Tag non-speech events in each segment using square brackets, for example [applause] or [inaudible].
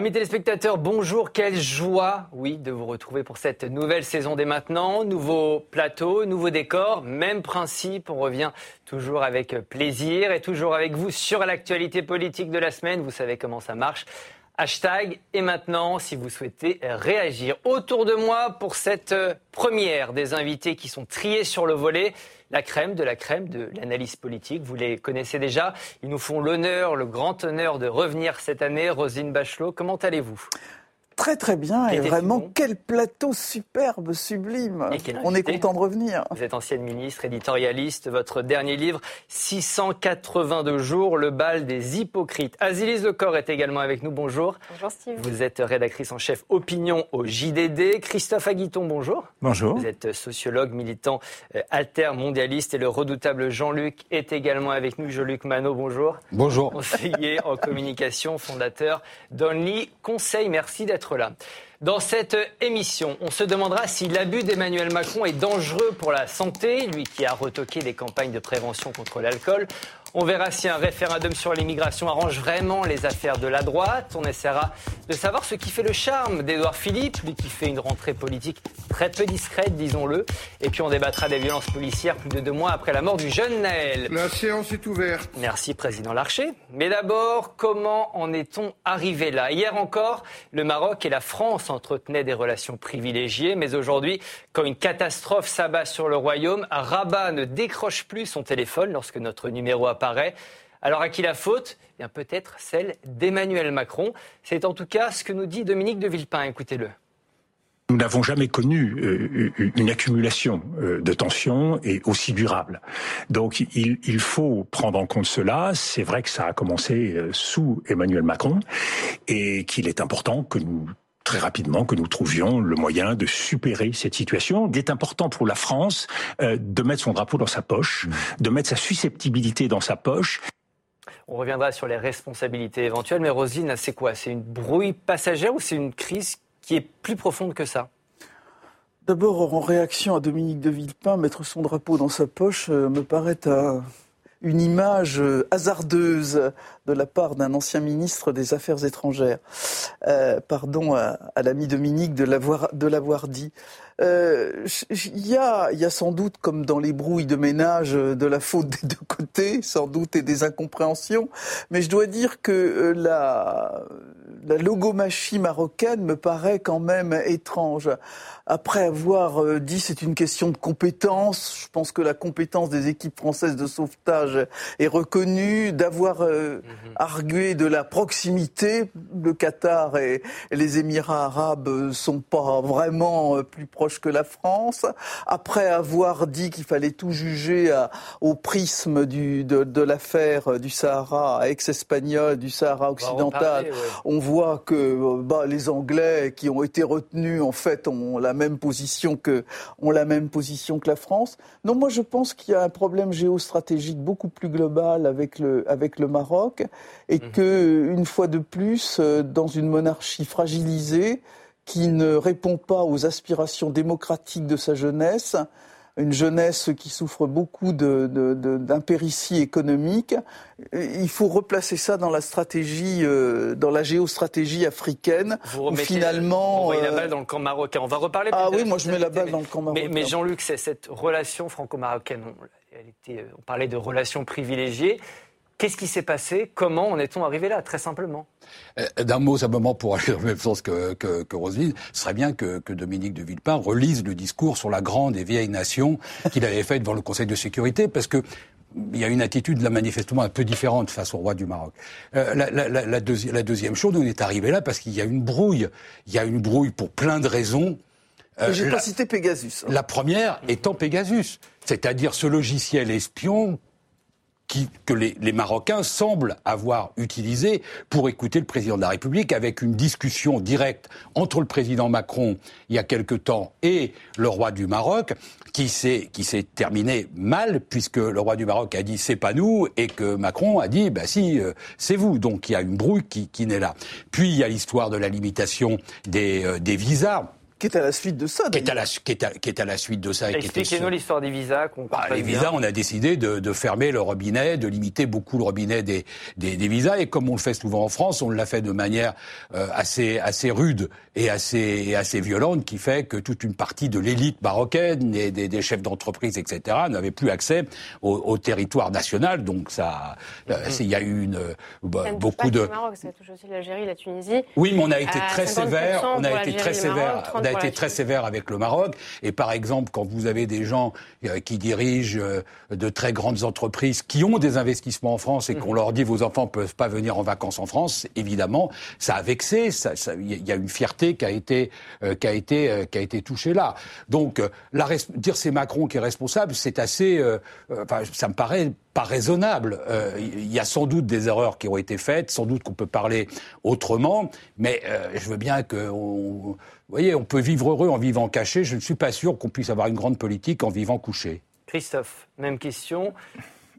Amis téléspectateurs, bonjour, quelle joie, oui, de vous retrouver pour cette nouvelle saison dès maintenant. Nouveau plateau, nouveau décor, même principe, on revient toujours avec plaisir et toujours avec vous sur l'actualité politique de la semaine. Vous savez comment ça marche. Hashtag et maintenant si vous souhaitez réagir. Autour de moi pour cette première des invités qui sont triés sur le volet la crème de la crème de l'analyse politique. Vous les connaissez déjà. Ils nous font l'honneur, le grand honneur de revenir cette année. Rosine Bachelot, comment allez-vous? Très très bien et vraiment quel plateau superbe, sublime. On est content de revenir. Vous êtes ancienne ministre, éditorialiste. Votre dernier livre, 682 jours, le bal des hypocrites. Azilise Lecor est également avec nous. Bonjour. Bonjour Steve. Vous êtes rédactrice en chef opinion au JDD. Christophe Aguiton, bonjour. Bonjour. Vous êtes sociologue, militant euh, alter mondialiste et le redoutable Jean-Luc est également avec nous. Jean-Luc Manot, bonjour. Bonjour. Conseiller en communication, fondateur d'Only Conseil. Merci d'être Dans cette émission, on se demandera si l'abus d'Emmanuel Macron est dangereux pour la santé, lui qui a retoqué des campagnes de prévention contre l'alcool. On verra si un référendum sur l'immigration arrange vraiment les affaires de la droite. On essaiera de savoir ce qui fait le charme d'Edouard Philippe, lui qui fait une rentrée politique très peu discrète, disons-le. Et puis on débattra des violences policières plus de deux mois après la mort du jeune Naël. La séance est ouverte. Merci, Président Larcher. Mais d'abord, comment en est-on arrivé là? Hier encore, le Maroc et la France entretenaient des relations privilégiées. Mais aujourd'hui, quand une catastrophe s'abat sur le royaume, Rabat ne décroche plus son téléphone lorsque notre numéro a Alors à qui la faute? Eh peut-être celle d'Emmanuel Macron. C'est en tout cas ce que nous dit Dominique de Villepin. Écoutez-le. Nous n'avons jamais connu euh, une accumulation euh, de tensions et aussi durable. Donc il, il, faut prendre en compte cela. C'est vrai que ça a commencé euh, sous Emmanuel Macron et qu'il est important que nous très rapidement que nous trouvions le moyen de supérer cette situation. Il est important pour la France euh, de mettre son drapeau dans sa poche, de mettre sa susceptibilité dans sa poche. On reviendra sur les responsabilités éventuelles, mais Rosine, c'est quoi? C'est une brouille passagère ou c'est une crise qui est plus profonde que ça? D'abord, en réaction à Dominique de Villepin, mettre son drapeau dans sa poche euh, me paraît une image euh, hasardeuse de la part d'un ancien ministre des Affaires étrangères. Euh, pardon à, l'ami Dominique de l'avoir dit. Euh, il y, a, y, a, sans doute, comme dans les brouilles de ménage, de la faute des deux côtés, sans doute, et des incompréhensions. Mais je dois dire que euh, la, la logomachie marocaine me paraît quand même étrange. Après avoir euh, dit c'est une question de compétence, je pense que la compétence des équipes françaises de sauvetage est reconnue, d'avoir mhm. Argué de la proximité, le Qatar et les Émirats arabes sont pas vraiment plus proches que la France, après avoir dit qu'il fallait tout juger au prisme du, de, l'affaire du Sahara ex-espagnol, du Sahara occidental, on, voit que bah, les Anglais qui ont été retenus en fait ont la même position que ont la même position que la France. Non, moi je pense qu'il y a un problème géostratégique beaucoup plus global avec le avec le Maroc et mmh. que une fois de plus euh, dans une monarchie fragilisée qui ne répond pas aux aspirations démocratiques de sa jeunesse, une jeunesse qui souffre beaucoup d'impéritie de, économique. Il faut replacer ça dans la stratégie, euh, dans la géostratégie africaine. Vous remettez, finalement, la balle dans le camp marocain. On va reparler. Ah oui, moi je mets la balle dans le camp marocain. Mais, Jean-Luc, c'est cette relation franco-marocaine. On, on parlait de relations privilégiées. Qu'est-ce qui s'est passé? Comment en est-on arrivé là, très simplement? Euh, D'un mot simplement pour aller dans le même sens que, que, que Roselyne, ce serait bien que, que, Dominique de Villepin relise le discours sur la grande et vieille nation qu'il avait fait devant le Conseil de sécurité, parce que il y a une attitude là manifestement un peu différente face au roi du Maroc. Euh, la, la, la, la, deuxième chose, on est arrivé là parce qu'il y a une brouille. Il y a une brouille pour plein de raisons. Euh, J'ai pas cité Pegasus. Hein. La première étant Pegasus, c'est-à-dire ce logiciel espion que les, les, Marocains semblent avoir utilisé pour écouter le président de la République avec une discussion directe entre le président Macron il y a quelque temps et le roi du Maroc qui s'est qui s'est terminée mal puisque le roi du Maroc a dit c'est pas nous et que Macron a dit bah si euh, c'est vous donc il y a une brouille qui, qui naît là. Puis il y a l'histoire de la limitation des, euh, des visas qui est à la suite de ça. Qui est, à la, qui, est à, qui est à la suite de ça. Expliquez-nous l'histoire des visas. Bah, les visas, on a décidé de, de, fermer le robinet, de limiter beaucoup le robinet des, des, des, visas. Et comme on le fait souvent en France, on l'a fait de manière euh, assez, assez rude et assez, et assez violente, qui fait que toute une partie de l'élite marocaine et des, des chefs d'entreprise, etc., n'avait plus accès au, au, territoire national. Donc ça, euh, mm-hmm. il y a eu une, bah, beaucoup de... Maroc, ça touche aussi l'Algérie, la Tunisie. Oui, mais on a été très sévère. On a été très sévère a été très sévère avec le Maroc. Et par exemple, quand vous avez des gens euh, qui dirigent euh, de très grandes entreprises qui ont des investissements en France et qu'on mhm. leur dit vos enfants peuvent pas venir en vacances en France, évidemment, ça a vexé. Il y a une fierté qui a été euh, qui a été qui a été touchée là. Donc, la, dire c'est Macron qui est responsable, c'est assez. Enfin, ça me paraît pas raisonnable. Il y a sans doute des erreurs qui ont été faites, sans doute qu'on peut parler autrement, mais je veux bien que on, vous voyez, on peut vivre heureux en vivant caché. Je ne suis pas sûr qu'on puisse avoir une grande politique en vivant couché. Christophe, même question.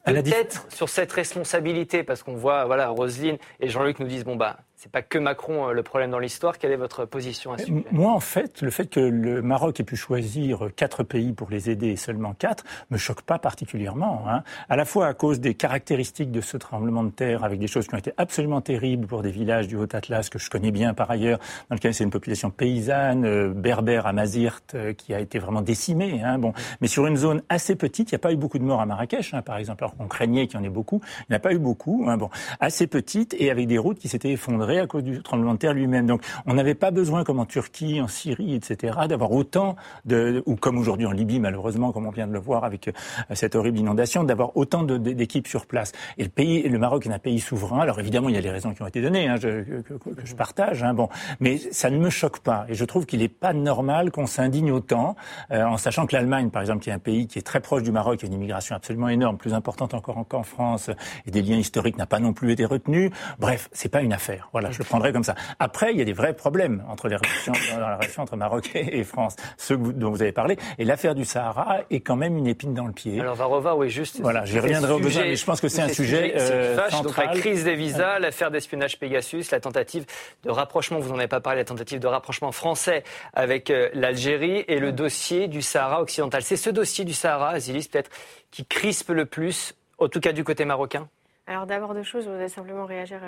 Peut-être sur cette responsabilité, parce qu'on voit, voilà, Roselyne et Jean-Luc nous disent, bon, bah, c'est pas que Macron euh, le problème dans l'histoire. Quelle est votre position à ce sujet? Moi, en fait, le fait que le Maroc ait pu choisir quatre pays pour les aider et seulement quatre me choque pas particulièrement. Hein. À la fois à cause des caractéristiques de ce tremblement de terre, avec des choses qui ont été absolument terribles pour des villages du Haut-Atlas que je connais bien par ailleurs, dans lequel c'est une population paysanne, euh, berbère à Mazirt, euh, qui a été vraiment décimée. Hein. Bon, mais sur une zone assez petite, il n'y a pas eu beaucoup de morts à Marrakech, hein, par exemple, alors qu'on craignait qu'il y en ait beaucoup. Il n'y en a pas eu beaucoup. Hein, bon, assez petite et avec des routes qui s'étaient effondrées à cause du tremblement de terre lui-même. Donc on n'avait pas besoin, comme en Turquie, en Syrie, etc., d'avoir autant de, ou comme aujourd'hui en Libye, malheureusement, comme on vient de le voir avec euh, cette horrible inondation, d'avoir autant d'équipes sur place. Et le pays, le Maroc est un pays souverain. Alors évidemment, il y a les raisons qui ont été données, hein, que, je partage. Hein, bon, mais ça ne me choque pas. Et je trouve qu'il n'est pas normal qu'on s'indigne autant, euh, en sachant que l'Allemagne, par exemple, qui est un pays qui est très proche du Maroc, a une immigration absolument énorme, plus importante encore qu'en France, et des liens historiques n'a pas non plus été retenu. Bref, c'est pas une affaire. Je le prendrais comme ça. Après, il y a des vrais problèmes entre les relations, dans la relation entre Maroc et France, ceux dont vous avez parlé. Et l'affaire du Sahara est quand même une épine dans le pied. Alors, on va revoir, oui, juste. Voilà, j'y reviendrai au besoin, mais je pense que c'est un sujet euh, central. Donc, la crise des visas, l'affaire d'espionnage Pegasus, la tentative de rapprochement, vous n'en avez pas parlé, la tentative de rapprochement français avec euh, l'Algérie et le dossier du Sahara occidental. C'est ce dossier du Sahara, Azilis, peut-être, qui crispe le plus, en tout cas du côté marocain? Alors d'abord deux choses, je voudrais simplement réagir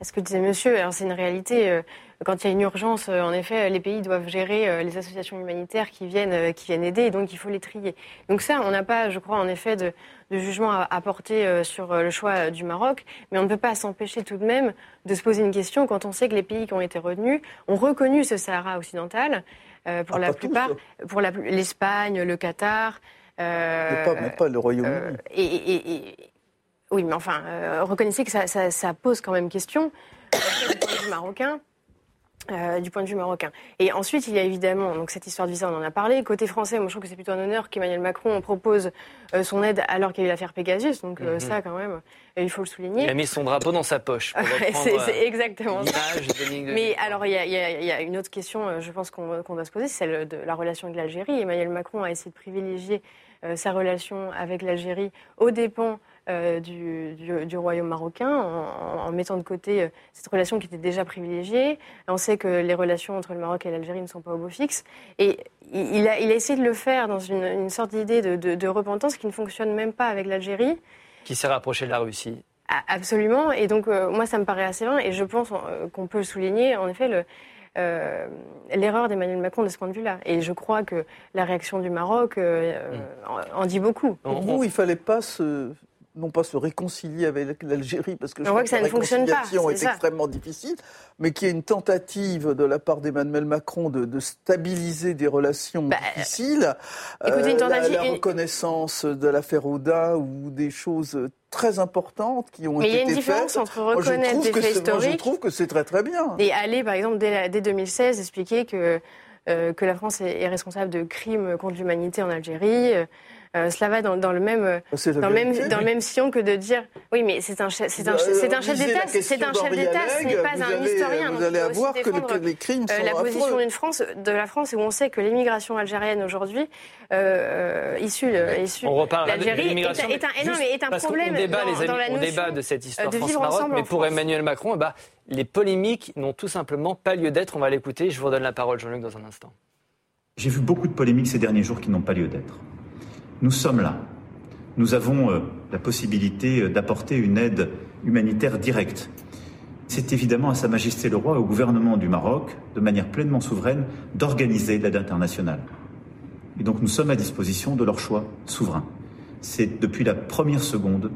euh, ce que disait monsieur, c'est une réalité. Euh, quand il y a une urgence, euh, en effet, les pays doivent gérer euh, les associations humanitaires qui viennent, qui viennent aider, et donc il faut les trier. Donc ça, on n'a pas, je crois, en effet, de, jugement à, porter sur le choix du Maroc, mais on ne peut pas s'empêcher tout de même de se poser une question quand on sait que les pays qui ont été retenus ont reconnu ce Sahara occidental. pour, ah, la plupart, pour l'Espagne, le Qatar. Euh, pas, pas, le Royaume-Uni. et, oui, mais enfin, euh, reconnaissez que ça, pose quand même question du point de vue marocain. Euh, du point de vue marocain. Et ensuite, il y a évidemment donc cette histoire de visa, on en a parlé. Côté français, moi je trouve que c'est plutôt un honneur qu'Emmanuel Macron propose euh, son aide alors qu'il y a eu l'affaire Pegasus. Donc mhm. ça, quand même, il faut le souligner. Il a mis son drapeau dans sa poche. [laughs] c'est exactement ça. [laughs] Mais alors, il y, a, une autre question, je pense qu'on doit se poser, c'est celle de la relation avec l'Algérie. Emmanuel Macron a essayé de privilégier sa relation avec l'Algérie aux dépens euh, du, royaume marocain en, mettant de côté euh, cette relation qui était déjà privilégiée. On sait que les relations entre le Maroc et l'Algérie ne sont pas au beau fixe. Et il a, il a essayé de le faire dans une, sorte d'idée de, repentance qui ne fonctionne même pas avec l'Algérie. Qui s'est rapproché de la Russie. Absolument. Et donc, euh, moi, ça me paraît assez vain. Et je pense qu'on peut le souligner. En effet, le, l'erreur d'Emmanuel Macron de ce point de vue-là. Et je crois que la réaction du Maroc mm. en, dit beaucoup. Pour vous, il ne fallait pas se, non pas se réconcilier avec l'Algérie, parce que je crois que, la réconciliation est, extrêmement difficile, mais qu'il y ait une tentative de la part d'Emmanuel Macron de, stabiliser des relations bah, difficiles. Écoutez, une euh, tentative, la, reconnaissance de l'affaire Oda ou des choses très importantes qui ont été faites. Mais il y a une différence entre reconnaître des faits historiques. je trouve que c'est très très bien. Et aller, par exemple, dès, dès 2016, expliquer que, euh, que la France est, est, responsable de crimes contre l'humanité en Algérie. Euh, euh, cela va dans, le même, euh, dans, même, dans le même sillon que de dire oui, mais c'est un, c'est un, c'est un chef d'État, c'est un chef d'État, ce n'est pas un historien. Vous allez avoir que les, crimes euh, sont La position d'une France, de la France, où on sait que l'immigration algérienne aujourd'hui, issue, issue l'Algérie, est, est, un, est un problème. On débat, les amis, on débat de cette histoire France-Maroc, mais pour Emmanuel Macron, bah, les polémiques n'ont tout simplement pas lieu d'être. On va l'écouter. Je vous redonne la parole, Jean-Luc, dans un instant. J'ai vu beaucoup de polémiques ces derniers jours qui n'ont pas lieu d'être. Nous sommes là. Nous avons euh, la possibilité euh, d'apporter une aide humanitaire directe. C'est évidemment à Sa Majesté le Roi et au gouvernement du Maroc, de manière pleinement souveraine, d'organiser l'aide internationale. Et donc nous sommes à disposition de leur choix souverain. C'est depuis la première seconde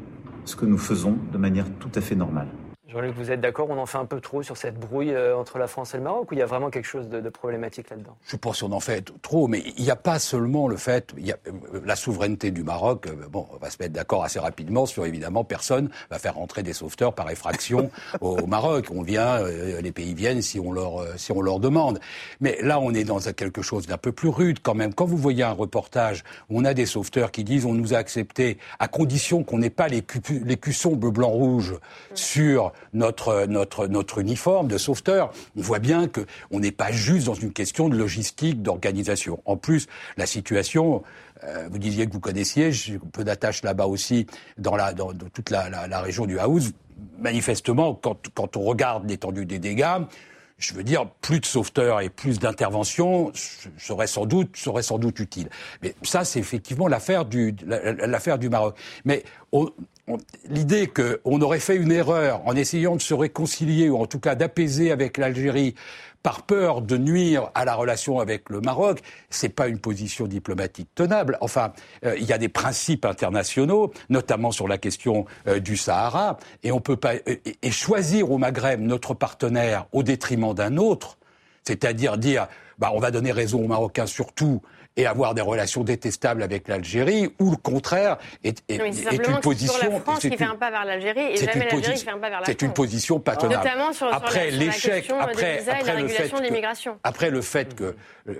ce que nous faisons de manière tout à fait normale. Jean-Luc, vous êtes d'accord On en fait un peu trop sur cette brouille euh, entre la France et le Maroc ou il y a vraiment quelque chose de, problématique là-dedans? Je pense qu'on en fait trop, mais il n'y a pas seulement le fait, il y a, euh, la souveraineté du Maroc, euh, bon, on va se mettre d'accord assez rapidement sur évidemment personne va faire rentrer des sauveteurs par effraction [laughs] au, Maroc. On vient, les pays viennent si on leur si on leur demande. Mais là, on est dans quelque chose d'un peu plus rude quand même. Quand vous voyez un reportage où on a des sauveteurs qui disent on nous a acceptés à condition qu'on n'ait pas les, les cuissons bleu blanc rouge sur notre, notre, uniforme de sauveteur. On voit bien qu'on n'est pas juste dans une question de logistique, d'organisation. En plus, la situation, euh, vous disiez que vous connaissiez, j'ai un peu d'attache là-bas aussi, dans, toute la, région du Haouz. Manifestement, quand, on regarde l'étendue des dégâts, je veux dire, plus de sauveteurs et plus d'interventions serait sans doute serait sans doute utile. Mais ça, c'est effectivement l'affaire du l'affaire du Maroc. Mais l'idée qu'on aurait fait une erreur en essayant de se réconcilier ou en tout cas d'apaiser avec l'Algérie par peur de nuire à la relation avec le Maroc, c'est pas une position diplomatique tenable. Enfin, euh, il y a des principes internationaux, notamment sur la question euh, du Sahara, et on peut pas et choisir au Maghreb notre partenaire au détriment d'un autre, c'est-à-dire dire bah, on va donner raison aux Marocains surtout et avoir des relations détestables avec l'Algérie, ou le contraire est, est, est une position. la France qui fait un pas vers l'Algérie et jamais l'Algérie qui fait un pas vers la France. C'est une position. Notamment sur, après l'échec, après, après le fait que, après le fait que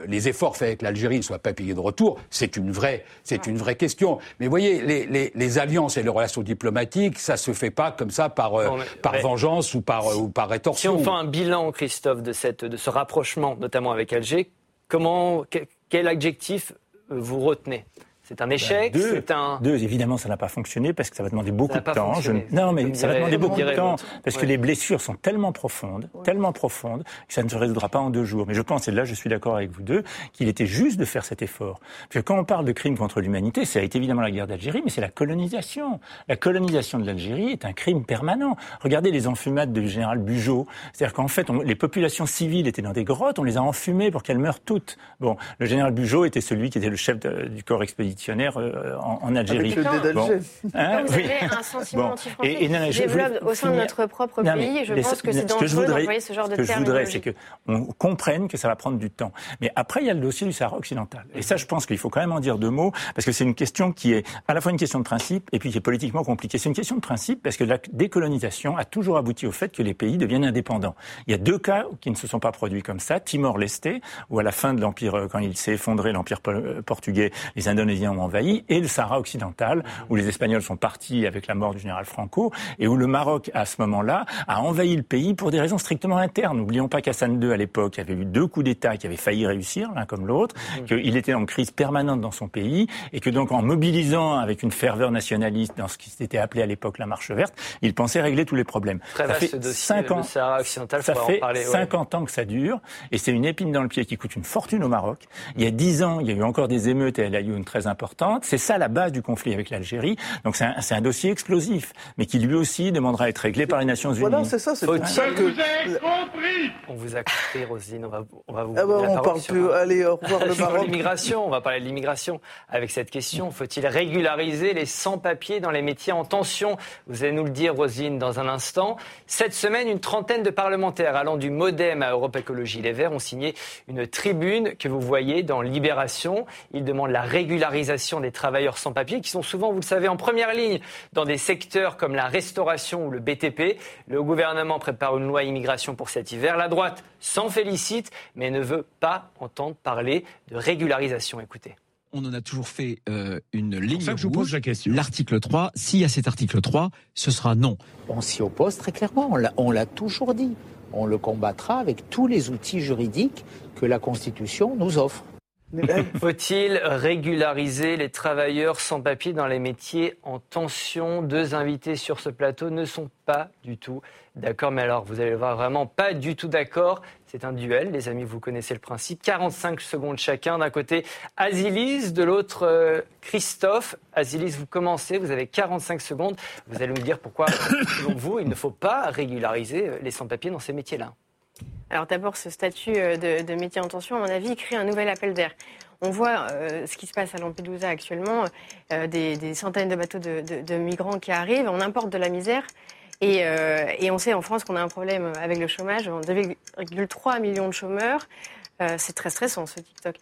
les efforts faits avec l'Algérie ne soient pas payés de retour, c'est une vraie, c'est une vraie question. Mais vous voyez, les, les, les, alliances et les relations diplomatiques, ça se fait pas comme ça par, euh, par vengeance ou par, euh, ou par rétorsion. Si on fait un bilan, Christophe, de, cette, de ce rapprochement, notamment avec Alger, comment, quel adjectif vous retenez? C'est un échec deux, c'est un... deux, évidemment, ça n'a pas fonctionné parce que ça va demander beaucoup de temps. Non, mais ça va demander beaucoup de temps parce que les blessures sont tellement profondes, tellement profondes, que ça ne se résoudra pas en deux jours. Mais je pense, et là je suis d'accord avec vous deux, qu'il était juste de faire cet effort. Parce que quand on parle de crimes contre l'humanité, ça a été évidemment la guerre d'Algérie, mais c'est la colonisation. La colonisation de l'Algérie est un crime permanent. Regardez les enfumades du général Bugeaud. C'est-à-dire qu'en fait, les populations civiles étaient dans des grottes, on les a enfumées pour qu'elles meurent toutes. Bon, le général Bugeaud était celui qui était le chef du corps expéditionnaire euh, en, Algérie. Avec le bon. [laughs] hein, vous avez un sentiment anti-français qui se développe au sein de notre propre pays. je pense que c'est dangereux d'envoyer ce genre de termes. Ce que je voudrais, c'est qu'on comprenne que ça va prendre du temps. Mais après, il y a le dossier du Sahara occidental. Et ça, je pense qu'il faut quand même en dire deux mots, parce que c'est une question qui est à la fois une question de principe et puis qui est politiquement compliquée. C'est une question de principe parce que la décolonisation a toujours abouti au fait que les pays deviennent indépendants. Il y a deux cas qui ne se sont pas produits comme ça. Timor-Leste, où à la fin de l'Empire, euh, quand il s'est effondré, l'Empire euh, portugais, les Indonésiens ont envahi, et le Sahara occidental, où les Espagnols sont partis avec la mort du général Franco, et où le Maroc, à ce moment-là, a envahi le pays pour des raisons strictement internes. N'oublions pas qu'Hassan II, à l'époque, avait eu deux coups d'État qui avaient failli réussir, l'un comme l'autre, mmh. qu'il était en crise permanente dans son pays, et que donc en mobilisant avec une ferveur nationaliste dans ce qui s'était appelé à l'époque la marche verte, il pensait régler tous les problèmes. ça fait cinq ans, ça fait 50 ans que ça dure, et c'est une épine dans le pied qui coûte une fortune au Maroc. Il y a 10 ans, il y a eu encore des émeutes à El Ayoun très importante. C'est ça la base du conflit avec l'Algérie. Donc c'est un, un, dossier explosif, mais qui lui aussi demandera à être réglé par les Nations Unies. Voilà, c'est ça, c'est ça que... On vous a coupé, Rosine, on va, on va vous... Ah bah, on parle plus, allez, au revoir le [laughs] Maroc. l'immigration, on va parler de l'immigration. Avec cette question, faut-il régulariser les sans-papiers dans les métiers en tension? Vous allez nous le dire, Rosine, dans un instant. Cette semaine, une trentaine de parlementaires allant du Modem à Europe Écologie Les Verts ont signé une tribune que vous voyez dans Libération. Ils demandent la régularisation des travailleurs sans papier qui sont souvent, vous le savez, en première ligne dans des secteurs comme la restauration ou le BTP. Le gouvernement prépare une loi immigration pour cet hiver. La droite s'en félicite, mais ne veut pas entendre parler de régularisation. Écoutez on en a toujours fait euh, une ligne ça que je vous pose la question. L'article 3, s'il y a cet article 3, ce sera non. On s'y oppose très clairement, on l'a toujours dit. On le combattra avec tous les outils juridiques que la Constitution nous offre. [laughs] Faut-il régulariser les travailleurs sans papier dans les métiers en tension? Deux invités sur ce plateau ne sont pas du tout d'accord. Mais alors, vous allez voir, vraiment pas du tout d'accord. C'est un duel, les amis, vous connaissez le principe. 45 secondes chacun. D'un côté, Azilis, de l'autre, euh, Christophe. Azilis, vous commencez, vous avez 45 secondes. Vous allez nous dire pourquoi, [coughs] selon vous, il ne faut pas régulariser les sans-papiers dans ces métiers-là. Alors d'abord, ce statut de, métier en tension, à mon avis, crée un nouvel appel d'air. On voit ce qui se passe à Lampedusa actuellement, des, centaines de bateaux de, migrants qui arrivent, on importe de la misère. Euh, et, on sait en France qu'on a un problème avec le chômage, 2,3 millions de chômeurs. Euh, c'est très stressant ce TikTok.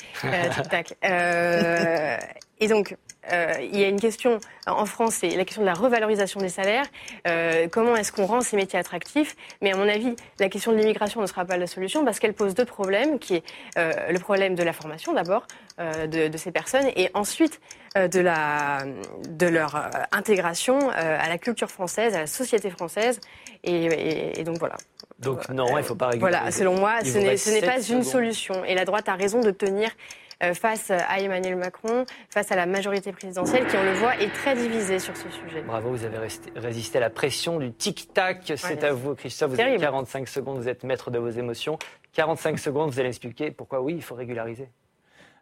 Euh, [laughs] et donc, euh, il y a une question en France, c'est la question de la revalorisation des salaires. Euh, comment est-ce qu'on rend ces métiers attractifs? Mais à mon avis, la question de l'immigration ne sera pas la solution parce qu'elle pose deux problèmes, qui est euh, le problème de la formation d'abord de, de, ces personnes et ensuite de, la, de leur intégration à la culture française, à la société française. Et, et, donc voilà. Donc non, il ne faut pas réguler. Voilà, selon moi, ce n'est pas une solution. Et la droite a raison de tenir euh, face à Emmanuel Macron, face à la majorité présidentielle qui, on le voit, est très divisée sur ce sujet. Bravo, vous avez résisté à la pression du tic-tac. C'est à vous, Christophe. Vous avez 45 secondes, vous êtes maître de vos émotions. 45 secondes, vous allez expliquer pourquoi oui, il faut régulariser.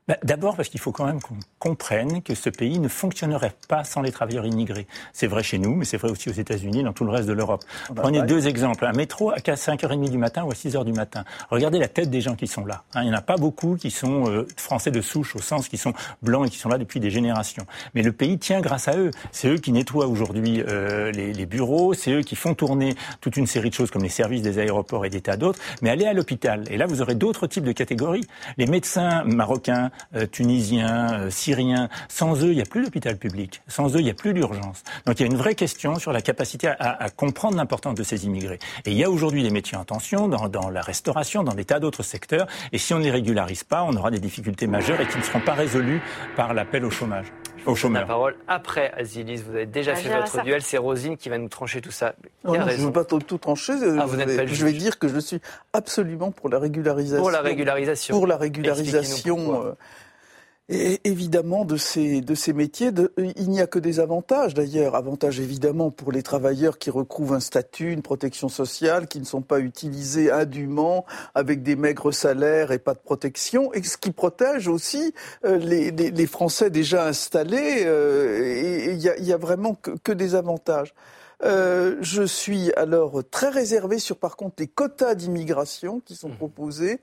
Bah, d'abord parce qu'il faut quand même qu'on comprenne que ce pays ne fonctionnerait pas sans les travailleurs immigrés. C'est vrai chez nous, mais c'est vrai aussi aux États-Unis, dans tout le reste de l'Europe. Prenez deux exemples. Un métro à 5h30 du matin ou à 6h du matin. Regardez la tête des gens qui sont là. Hein. il n'y en a pas beaucoup qui sont euh, français de souche, au sens qui sont blancs et qui sont là depuis des générations. Mais le pays tient grâce à eux. C'est eux qui nettoient aujourd'hui euh, les, les, bureaux, c'est eux qui font tourner toute une série de choses comme les services des aéroports et des tas d'autres. Mais allez à l'hôpital. Et là, vous aurez d'autres types de catégories. Les médecins marocains, euh, tunisiens, euh, syriens. Sans eux, il n'y a plus d'hôpital public. Sans eux, il n'y a plus d'urgence. Donc il y a une vraie question sur la capacité à, comprendre l'importance de ces immigrés. Et il y a aujourd'hui des métiers en tension dans, dans la restauration, dans des tas d'autres secteurs. Et si on ne les régularise pas, on aura des difficultés majeures et qui ne seront pas résolues par l'appel au chômage. Au La parole après Azilis. Vous avez déjà fait votre duel. C'est Rosine qui va nous trancher tout ça. je ne veux pas tout trancher. Ah, je, vais, je vais dire que je suis absolument pour la régularisation. Pour la régularisation. Pour la régularisation et évidemment, de ces, de ces métiers, de, il n'y a que des avantages d'ailleurs. Avantages évidemment pour les travailleurs qui recouvrent un statut, une protection sociale, qui ne sont pas utilisés indûment, avec des maigres salaires et pas de protection, et ce qui protège aussi euh, les, les, les, Français déjà installés. Euh, et il n'y a, y a, vraiment que, que des avantages. Euh, je suis alors très réservé sur par contre les quotas d'immigration qui sont mmh. proposés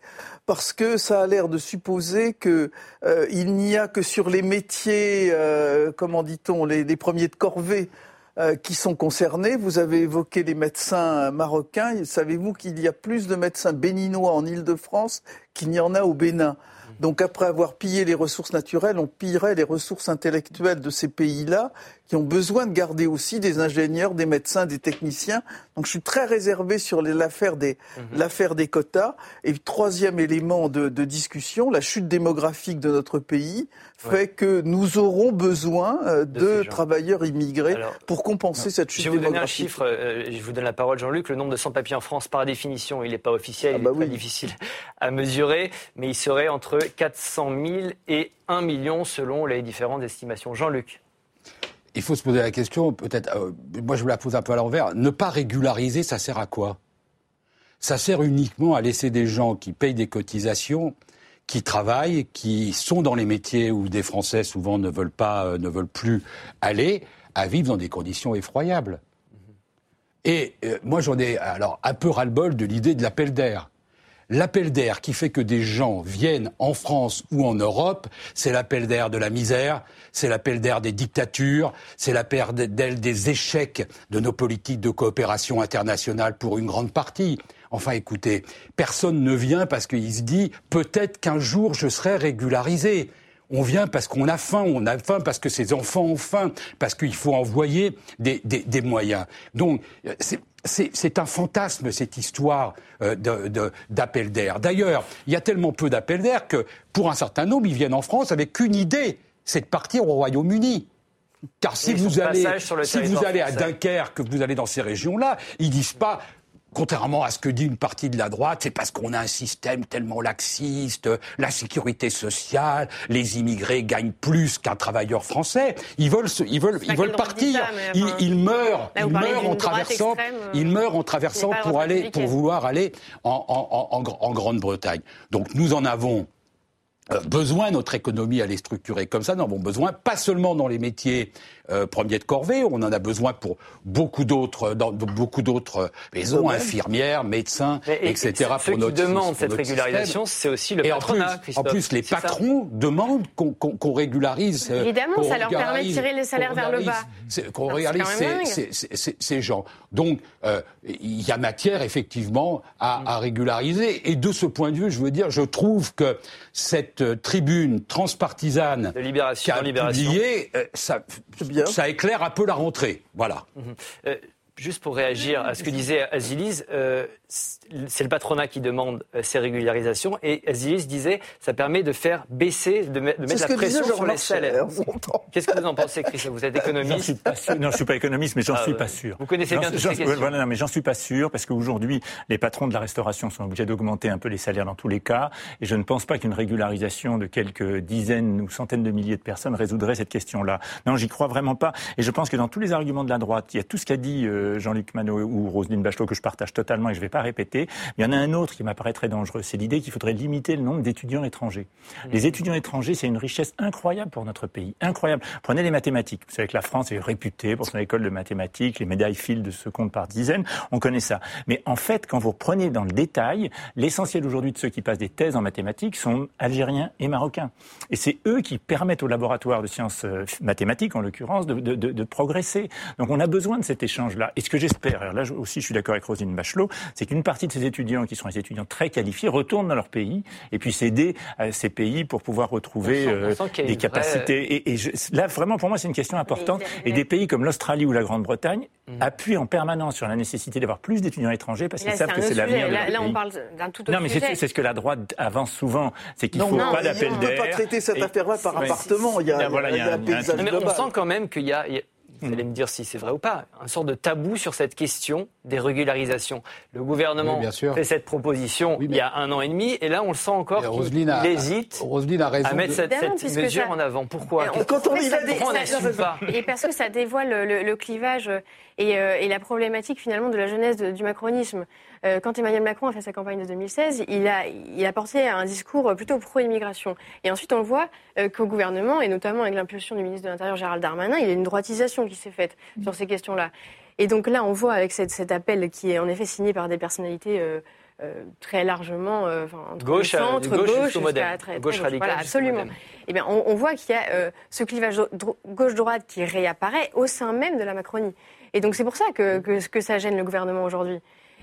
parce que ça a l'air de supposer que euh, il n'y a que sur les métiers, euh, comment dit-on, les, les, premiers de corvée euh, qui sont concernés. Vous avez évoqué les médecins marocains. Savez-vous qu'il y a plus de médecins béninois en Île-de-France qu'il n'y en a au Bénin? Donc après avoir pillé les ressources naturelles, on pillerait les ressources intellectuelles de ces pays-là qui ont besoin de garder aussi des ingénieurs, des médecins, des techniciens. Donc je suis très réservé sur l'affaire des, l'affaire des quotas. Et troisième élément de, de, discussion, la chute démographique de notre pays fait que nous aurons besoin euh, de, travailleurs immigrés pour compenser cette chute démographique. Je vais vous donner un chiffre, euh, je vous donne la parole Jean-Luc, le nombre de sans-papiers en France par définition, il n'est pas officiel, ah il est bah difficile à mesurer, mais il serait entre 400 000 et 1 million selon les différentes estimations. Jean-Luc il faut se poser la question, peut-être, euh, moi je la pose un peu à l'envers, ne pas régulariser, ça sert à quoi? Ça sert uniquement à laisser des gens qui payent des cotisations, qui travaillent, qui sont dans les métiers où des Français souvent ne veulent pas, euh, ne veulent plus aller, à vivre dans des conditions effroyables. Et euh, moi j'en ai alors un peu ras-le-bol de l'idée de l'appel d'air. L'appel d'air qui fait que des gens viennent en France ou en Europe, c'est l'appel d'air de la misère, c'est l'appel d'air des dictatures, c'est l'appel d'air des échecs de nos politiques de coopération internationale pour une grande partie. Enfin, écoutez, personne ne vient parce qu'il se dit peut-être qu'un jour je serai régularisé. On vient parce qu'on a faim, on a faim parce que ses enfants ont faim, parce qu'il faut envoyer des, des moyens. Donc, c'est un fantasme, cette histoire euh, d'appel d'air. D'ailleurs, il y a tellement peu d'appels d'air que, pour un certain nombre, ils viennent en France avec une idée, c'est de partir au Royaume-Uni. Car si vous allez, si vous allez à Dunkerque, que vous allez dans ces régions-là, ils disent pas contrairement à ce que dit une partie de la droite, c'est parce qu'on a un système tellement laxiste, la sécurité sociale, les immigrés gagnent plus qu'un travailleur français. Ils veulent, ils veulent, ils veulent partir. ils, meurent, ils meurent en traversant, ils meurent en traversant pour aller, pour vouloir aller en, en, en, en Grande-Bretagne. Donc nous en avons euh, besoin, notre économie, à les structurer comme ça. Nous en avons besoin, pas seulement dans les métiers euh, premiers de corvée, on en a besoin pour beaucoup d'autres, dans beaucoup d'autres maisons, infirmières, médecins, etc. Ceux pour qui demandent cette régularisation, c'est aussi le patronat. En plus, en plus les patrons demandent qu'on régularise. Euh, Évidemment, ça leur permet de tirer les salaires vers le bas. Qu'on régularise ces, ces, gens. Donc, il y a matière effectivement à, à régulariser. Et de ce point de vue, je veux dire, je trouve que cette euh, tribune transpartisane de libération, qui a publié, euh, ça, ça, éclaire un peu la rentrée. Voilà. Mhm. Euh, juste pour réagir à ce que disait Azilis, c'est le patronat qui demande euh, ces régularisations et Azilis disait ça permet de faire baisser, de, mettre la pression sur les salaires. Qu'est-ce que vous en pensez, Chris Vous êtes économiste suis pas sûr. Non, je ne suis pas économiste, mais j'en ah, suis pas sûr. Vous connaissez bien toutes ces questions. Voilà, non, mais j'en suis pas sûr parce qu'aujourd'hui, les patrons de la restauration sont obligés d'augmenter un peu les salaires dans tous les cas et je ne pense pas qu'une régularisation de quelques dizaines ou centaines de milliers de personnes résoudrait cette question-là. Non, j'y crois vraiment pas et je pense que dans tous les arguments de la droite, il y a tout ce qu'a dit euh, Jean-Luc Manot ou Roselyne Bachelot que je partage totalement et je ne vais pas répéter. Il y en a un autre qui m'apparaît très dangereux, c'est l'idée qu'il faudrait limiter le nombre d'étudiants étrangers. Mmh. Les étudiants étrangers, c'est une richesse incroyable pour notre pays, incroyable. Prenez les mathématiques. Vous savez que la France est réputée pour son école de mathématiques, les médailles filent de ce compte par dizaines, on connaît ça. Mais en fait, quand vous prenez dans le détail, l'essentiel aujourd'hui de ceux qui passent des thèses en mathématiques sont algériens et marocains. Et c'est eux qui permettent au laboratoire de sciences euh, mathématiques, en l'occurrence, de, de, de, de, progresser. Donc on a besoin de cet échange-là. Et ce que j'espère, là aussi je suis d'accord avec Rosine Bachelot, c'est qu'une partie de ces étudiants qui sont des étudiants très qualifiés retournent dans leur pays et puis s'aider à ces pays pour pouvoir retrouver euh, des capacités. Et, là, vraiment, pour moi, c'est une question importante. Et des pays comme l'Australie ou la Grande-Bretagne mm. appuient en permanence sur la nécessité d'avoir plus d'étudiants étrangers parce qu'ils savent que c'est l'avenir. Là, là, on parle d'un tout autre Non, mais c'est ce que la droite avance souvent, c'est qu'il ne faut pas d'appel d'air. On ne peut pas traiter cette affaire-là par appartement. Il y a, voilà, il y a, mais on sent quand même qu'il y a vous allez me dire si c'est vrai ou pas, un sort de tabou sur cette question des régularisations. Le gouvernement fait cette proposition il y a un an et demi, et là on le sent encore qu'il hésite à mettre cette, mesure en avant. Pourquoi Quand on, y va, pas Et parce que ça dévoile le, clivage et, euh, et, la problématique finalement de la jeunesse du macronisme. Euh, quand Emmanuel Macron a fait sa campagne de 2016, il a, il a porté un discours plutôt pro-immigration. Et ensuite, on voit euh, qu'au gouvernement, et notamment avec l'impulsion du ministre de l'Intérieur Gérald Darmanin, il y a une droitisation qui s'est faite sur ces questions-là. Et donc là, on voit avec cet appel qui est en effet signé par des personnalités euh, très largement entre gauche, centre, gauche, gauche, très, gauche radicale, voilà, absolument. Eh bien, on, on, voit qu'il y a ce clivage gauche-droite qui réapparaît au sein même de la Macronie. Et donc c'est pour ça que, que, que ça gêne le gouvernement aujourd'hui.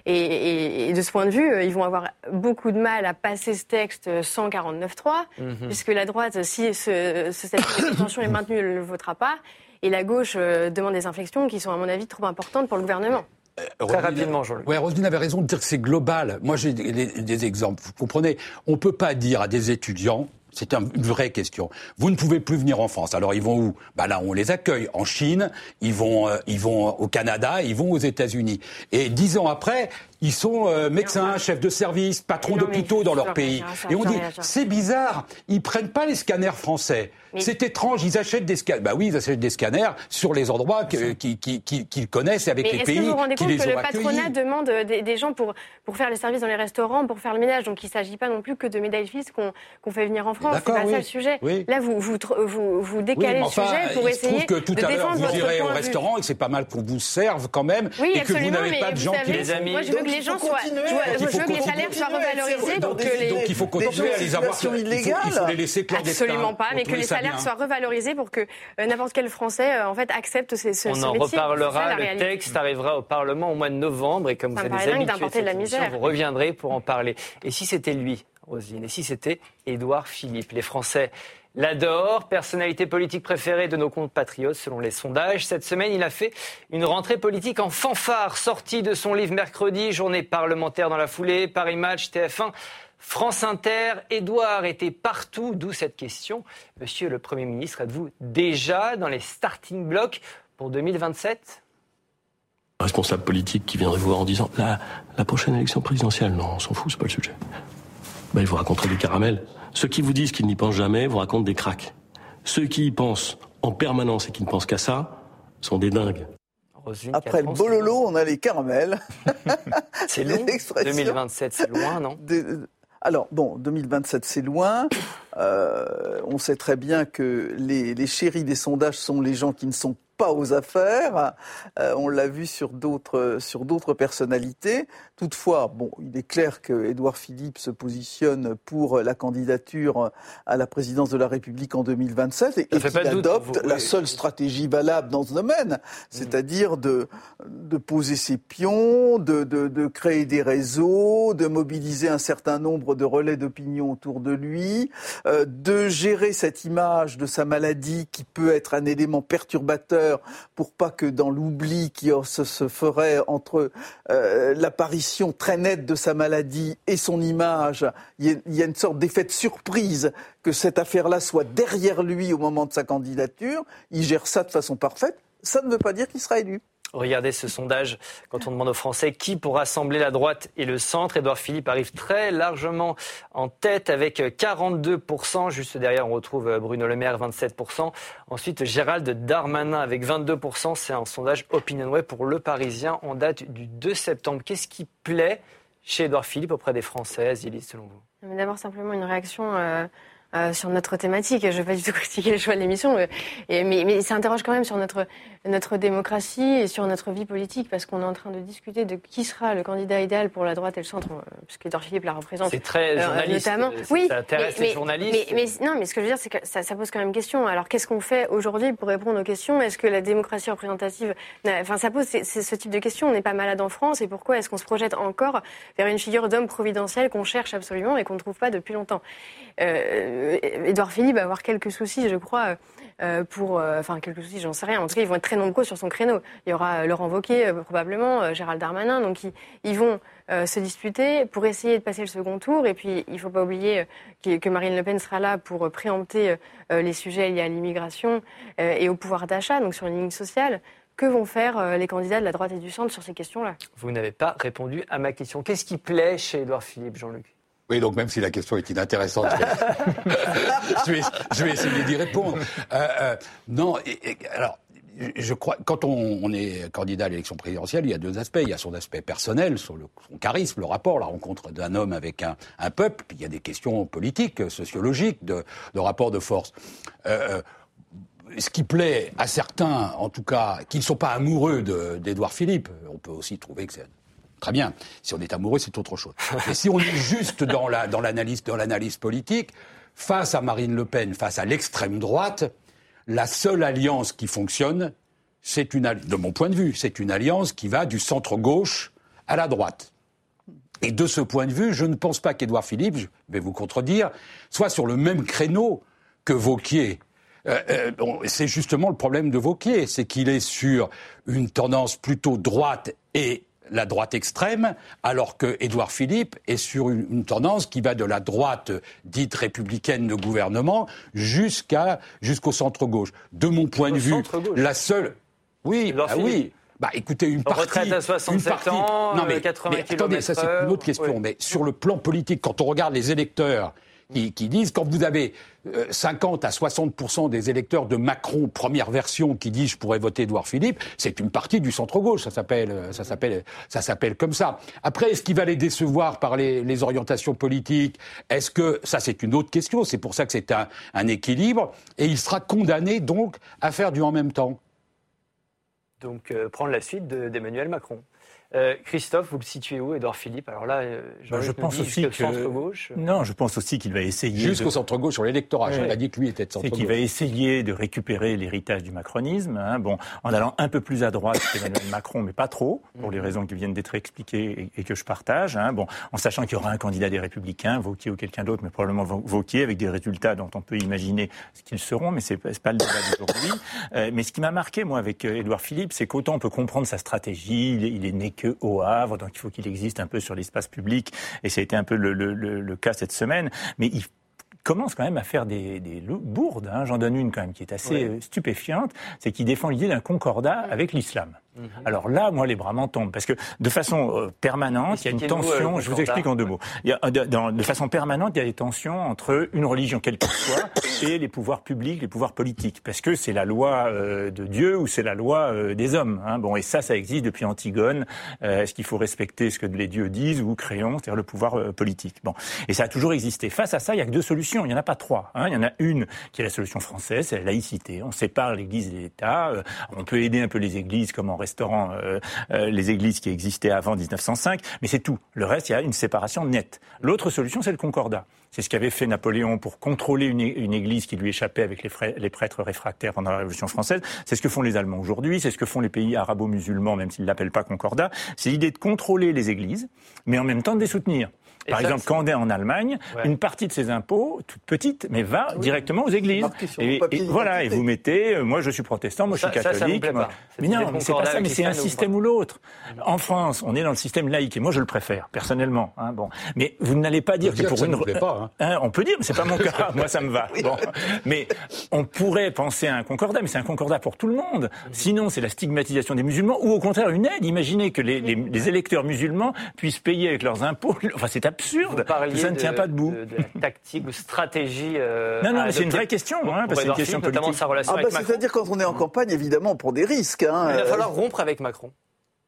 Et, de ce point de vue, euh, ils vont avoir beaucoup de mal à passer ce texte sans 49.3, mhm. puisque la droite, si ce, cette extension est maintenue, ne le votera pas. Et la gauche euh, demande des inflexions qui sont, à mon avis, trop importantes pour le gouvernement. Euh, Très rapidement, Jean-Luc. Oui, Roselyne avait raison de dire que c'est global. Moi, j'ai des, exemples. Vous comprenez On ne peut pas dire à des étudiants, c'est une vraie question. Vous ne pouvez plus venir en France. Alors ils vont où? Bah là, on les accueille en Chine, ils vont, ils vont au Canada, ils vont aux États-Unis. Et dix ans après, ils sont euh, médecins, chefs de service, patrons d'hôpitaux dans leur pays. Et on dit, c'est bizarre, ils prennent pas les scanners français. C'est étrange, ils achètent des scanners. Bah oui, ils achètent des scanners sur les endroits qu'ils connaissent et avec les pays. Est-ce que vous vous rendez compte que le patronat demande des, gens pour, pour faire les services dans les restaurants, pour faire le ménage? Donc il ne s'agit pas non plus que de médailles fils qu'on fait venir en France. C'est pas ça le sujet. Là, vous, vous, vous, décalez le sujet pour essayer de défendre que tout à l'heure, vous irez au restaurant et c'est pas mal qu'on vous serve quand même et que vous n'avez pas de gens qui les amis les gens soient. Je veux que les salaires soient revalorisés. Donc, il faut continuer à les avoir. Il faut les laisser Absolument pas, mais que les salaires soient revalorisés pour que euh, n'importe quel Français euh, en fait accepte ce, ce, On en reparlera. Le texte arrivera au Parlement au mois de novembre et comme vous avez d'importer de la misère. Vous reviendrez pour en parler. Et si c'était lui, Roselyne, et si c'était Édouard Philippe, les Français l'adore, personnalité politique préférée de nos compatriotes selon les sondages. Cette semaine, il a fait une rentrée politique en fanfare, sortie de son livre mercredi, journée parlementaire dans la foulée, Paris Match, TF1. France Inter, Édouard était partout, d'où cette question. Monsieur le Premier ministre, êtes-vous déjà dans les starting blocks pour 2027 responsable politique qui viendrait vous voir en disant la, prochaine élection présidentielle, non, on s'en fout, c'est pas le sujet. Ben, il vous raconterait des caramels. Ceux qui vous disent qu'ils n'y pensent jamais vous racontent des cracks. Ceux qui y pensent en permanence et qui ne pensent qu'à ça sont des dingues. Après le bololo, on a les caramels. [laughs] c'est long. 2027, c'est loin, non alors, bon, 2027, c'est loin. Euh, on sait très bien que les, les chéris des sondages sont les gens qui ne sont pas aux affaires. Euh, on l'a vu sur d'autres sur d'autres personnalités. Toutefois, bon, il est clair que Édouard Philippe se positionne pour la candidature à la présidence de la République en 2027 et, qu'il adopte la seule stratégie valable dans ce domaine, mm. c'est-à-dire de de poser ses pions, de, de, de créer des réseaux, de mobiliser un certain nombre de relais d'opinion autour de lui, euh, de gérer cette image de sa maladie qui peut être un élément perturbateur pour pas que dans l'oubli qui se, ferait entre euh, l'apparition très nette de sa maladie et son image, il y, a une sorte d'effet de surprise que cette affaire-là soit derrière lui au moment de sa candidature. Il gère ça de façon parfaite. Ça ne veut pas dire qu'il sera élu. Regardez ce sondage quand on demande aux Français qui pour rassembler la droite et le centre. Édouard Philippe arrive très largement en tête avec 42%. Juste derrière, on retrouve Bruno Le Maire, 27%. Ensuite, Gérald Darmanin avec 22%. C'est un sondage OpinionWay pour Le Parisien en date du 2 septembre. Qu'est-ce qui plaît chez Édouard Philippe auprès des Françaises, Élise, selon vous? D'abord, simplement une réaction. Euh, euh, sur notre thématique. Je ne vais pas du tout [laughs] critiquer le choix de l'émission, mais, mais, ça interroge quand même sur notre, notre démocratie et sur notre vie politique, parce qu'on est en train de discuter de qui sera le candidat idéal pour la droite et le centre, euh, puisque Edouard Philippe la représente. C'est très euh, journaliste. Notamment. Oui, ça intéresse les journalistes. Mais, non, mais ce que je veux dire, c'est que ça, ça, pose quand même question. Alors, qu'est-ce qu'on fait aujourd'hui pour répondre aux questions? Est-ce que la démocratie représentative, enfin, ça pose ce type de questions. On n'est pas malade en France, et pourquoi est-ce qu'on se projette encore vers une figure d'homme providentiel qu'on cherche absolument et qu'on ne trouve pas depuis longtemps? Euh, Edouard Philippe va avoir quelques soucis, je crois, euh, pour, euh, enfin quelques soucis, j'en sais rien. En tout cas, ils vont être très nombreux sur son créneau. Il y aura Laurent Wauquiez probablement, Gérald Darmanin, donc ils, vont se disputer pour essayer de passer le second tour. Et puis, il ne faut pas oublier que Marine Le Pen sera là pour préempter les sujets liés à l'immigration et au pouvoir d'achat, donc sur une ligne sociale. Que vont faire les candidats de la droite et du centre sur ces questions-là? Vous n'avez pas répondu à ma question. Qu'est-ce qui plaît chez Edouard Philippe, Jean-Luc? Oui, donc même si la question est inintéressante, je vais, [laughs] je vais, essayer d'y répondre. Euh, euh, non, alors je crois, quand on, est candidat à l'élection présidentielle, il y a deux aspects. Il y a son aspect personnel, son, son charisme, le rapport, la rencontre d'un homme avec un, un, peuple. Puis il y a des questions politiques, sociologiques, de, de rapport de force. Euh, ce qui plaît à certains, en tout cas, qui ne sont pas amoureux d'Édouard Philippe, on peut aussi trouver que c'est Très bien. Si on est amoureux, c'est autre chose. Mais si on est juste dans la dans l'analyse dans l'analyse politique, face à Marine Le Pen, face à l'extrême droite, la seule alliance qui fonctionne, c'est une de mon point de vue, c'est une alliance qui va du centre gauche à la droite. Et de ce point de vue, je ne pense pas qu'Édouard Philippe, je vais vous contredire, soit sur le même créneau que Vauquier. Euh, euh, c'est justement le problème de Vauquier, c'est qu'il est sur une tendance plutôt droite et la droite extrême, alors que Édouard Philippe est sur une, tendance qui va de la droite dite républicaine de gouvernement jusqu'à jusqu'au centre gauche. De mon point de vue, la seule, oui, bah oui. Bah, écoutez, une partie. Retraite à 67 ans, non, mais, 80 mais attendez, ça c'est une autre question. Mais sur le plan politique, quand on regarde les électeurs qui, disent quand vous avez 50 euh, à 60% des électeurs de Macron première version qui disent je pourrais voter Edouard Philippe, c'est une partie du centre gauche, ça s'appelle euh, ça s'appelle ça s'appelle comme ça. Après est-ce qu'il va les décevoir par les, orientations politiques? Est-ce que ça c'est une autre question, c'est pour ça que c'est un, un équilibre et il sera condamné donc à faire du en même temps. Donc euh, prendre la suite d'Emmanuel Macron. Euh, Christophe, vous le situez où, Edouard Philippe? Alors là, euh, bah, je pense aussi que centre gauche. Euh, non, je pense aussi qu'il va essayer jusqu'au centre gauche sur l'électorat. Ouais. a dit que lui était de centre gauche. qu'il va essayer de récupérer l'héritage du macronisme. Hein, bon, en allant un peu plus à droite qu'Emmanuel Macron, mais pas trop, pour les mhm. raisons qui viennent d'être expliquées et, que je partage. Hein, bon, en sachant qu'il y aura un candidat des Républicains, Vauquier ou quelqu'un d'autre, mais probablement Vauquier, avec des résultats dont on peut imaginer ce qu'ils seront, mais c'est pas le débat d'aujourd'hui. mais ce qui m'a marqué, moi, avec Edouard Philippe, c'est qu'autant on peut comprendre sa stratégie, il est, il est né que au Havre, donc il faut qu'il existe un peu sur l'espace public, et ça a été un peu le, cas cette semaine. Mais il commence quand même à faire des, bourdes. Hein. J'en donne une quand même qui est assez euh, stupéfiante, c'est qu'il défend l'idée d'un concordat avec l'islam. Mhm. Alors là, moi, les bras m'en tombent. Parce que de façon euh, permanente, il y a une tension. je vous explique en deux mots. Il y a, de, façon permanente, il y a des tensions entre une religion quelle qu'elle soit [coughs] et les pouvoirs publics, les pouvoirs politiques. Parce que c'est la loi euh, de Dieu ou c'est la loi euh, des hommes. Hein. Bon, et ça, ça existe depuis Antigone. Est-ce qu'il faut respecter ce que les dieux disent ou Créon, c'est-à-dire le pouvoir politique? Bon, et ça a toujours existé. Face à ça, il y a que deux solutions. Il n'y en a pas trois. Hein. Il y en a une qui est la solution française, c'est la laïcité. On sépare l'Église et l'État. on peut aider un peu les églises comme en restaurant euh, euh, les églises qui existaient avant 1905, mais c'est tout. Le reste, il y a une séparation nette. L'autre solution, c'est le concordat. C'est ce qu'avait fait Napoléon pour contrôler une, église qui lui échappait avec les, prêtres réfractaires pendant la Révolution française. C'est ce que font les Allemands aujourd'hui, c'est ce que font les pays arabo-musulmans, même s'ils ne l'appellent pas concordat. C'est l'idée de contrôler les églises, mais en même temps de les soutenir. Par exemple, quand on est en Allemagne, une partie de ses impôts, toute petite, mais va directement aux églises. Et, voilà, et vous mettez, euh, moi je suis protestant, moi je suis catholique. Mais non, mais c'est pas ça, mais c'est un système ou l'autre. En France, on est dans le système laïque, et moi je le préfère, personnellement. Hein, bon. Mais vous n'allez pas dire que pour une... Pas, hein. Hein, on peut dire, mais c'est pas mon [laughs] cas, moi ça me va. Bon. Mais on pourrait penser à un concordat, mais c'est un concordat pour tout le monde. Sinon, c'est la stigmatisation des musulmans, ou au contraire une aide. Imaginez que les, les, les électeurs musulmans puissent payer avec leurs impôts. Enfin, c'est absurde. Ça ne tient pas debout. De, de la tactique ou stratégie. Euh, non, non, mais c'est une vraie question. Hein, parce que c'est une question politique. Sa relation ah, bah, C'est-à-dire quand on est en campagne, évidemment, pour des risques. Hein, il va falloir rompre avec Macron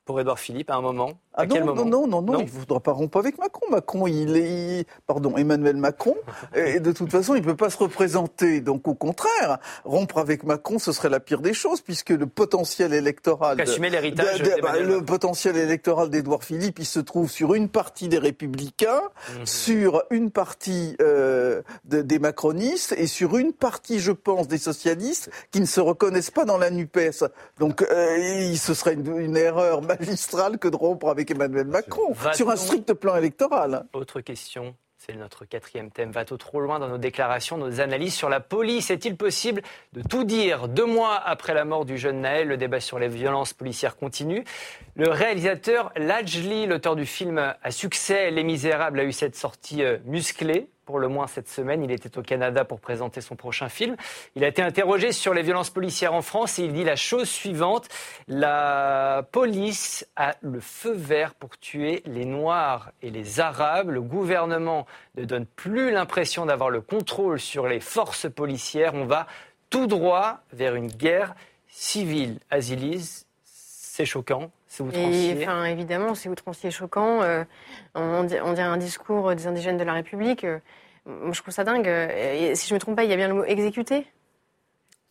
pour Édouard Philippe à un moment? Ah non, non, non, non, non, il ne voudra pas rompre avec Macron. Macron, il est, pardon, Emmanuel Macron, [laughs] et de toute façon, il ne peut pas se représenter. Donc, au contraire, rompre avec Macron, ce serait la pire des choses, puisque le potentiel électoral, assumer l'héritage, bah, le potentiel électoral d'Édouard Philippe, il se trouve sur une partie des Républicains, mhm. sur une partie euh, des macronistes et sur une partie, je pense, des socialistes qui ne se reconnaissent pas dans la Nupes. Donc, euh, ce serait une, une erreur magistrale que de rompre avec Emmanuel Macron sur un strict plan électoral. Autre question. C'est notre quatrième thème. Va-t-on trop loin dans nos déclarations, nos analyses sur la police? Est-il possible de tout dire? Deux mois après la mort du jeune Naël, le débat sur les violences policières continue. Le réalisateur Lajli, l'auteur du film à succès Les Misérables, a eu cette sortie euh, musclée pour le moins cette semaine. Il était au Canada pour présenter son prochain film. Il a été interrogé sur les violences policières en France et il dit la chose suivante. La police a le feu vert pour tuer les Noirs et les Arabes. Le gouvernement ne donne plus l'impression d'avoir le contrôle sur les forces policières. On va tout droit vers une guerre civile. Azilise, c'est choquant. C'est outrancier. enfin, évidemment, c'est outrancier choquant. Euh, on, dirait un discours des indigènes de la République. Euh, moi, je trouve ça dingue. Et, si je ne me trompe pas, il y a bien le mot exécuter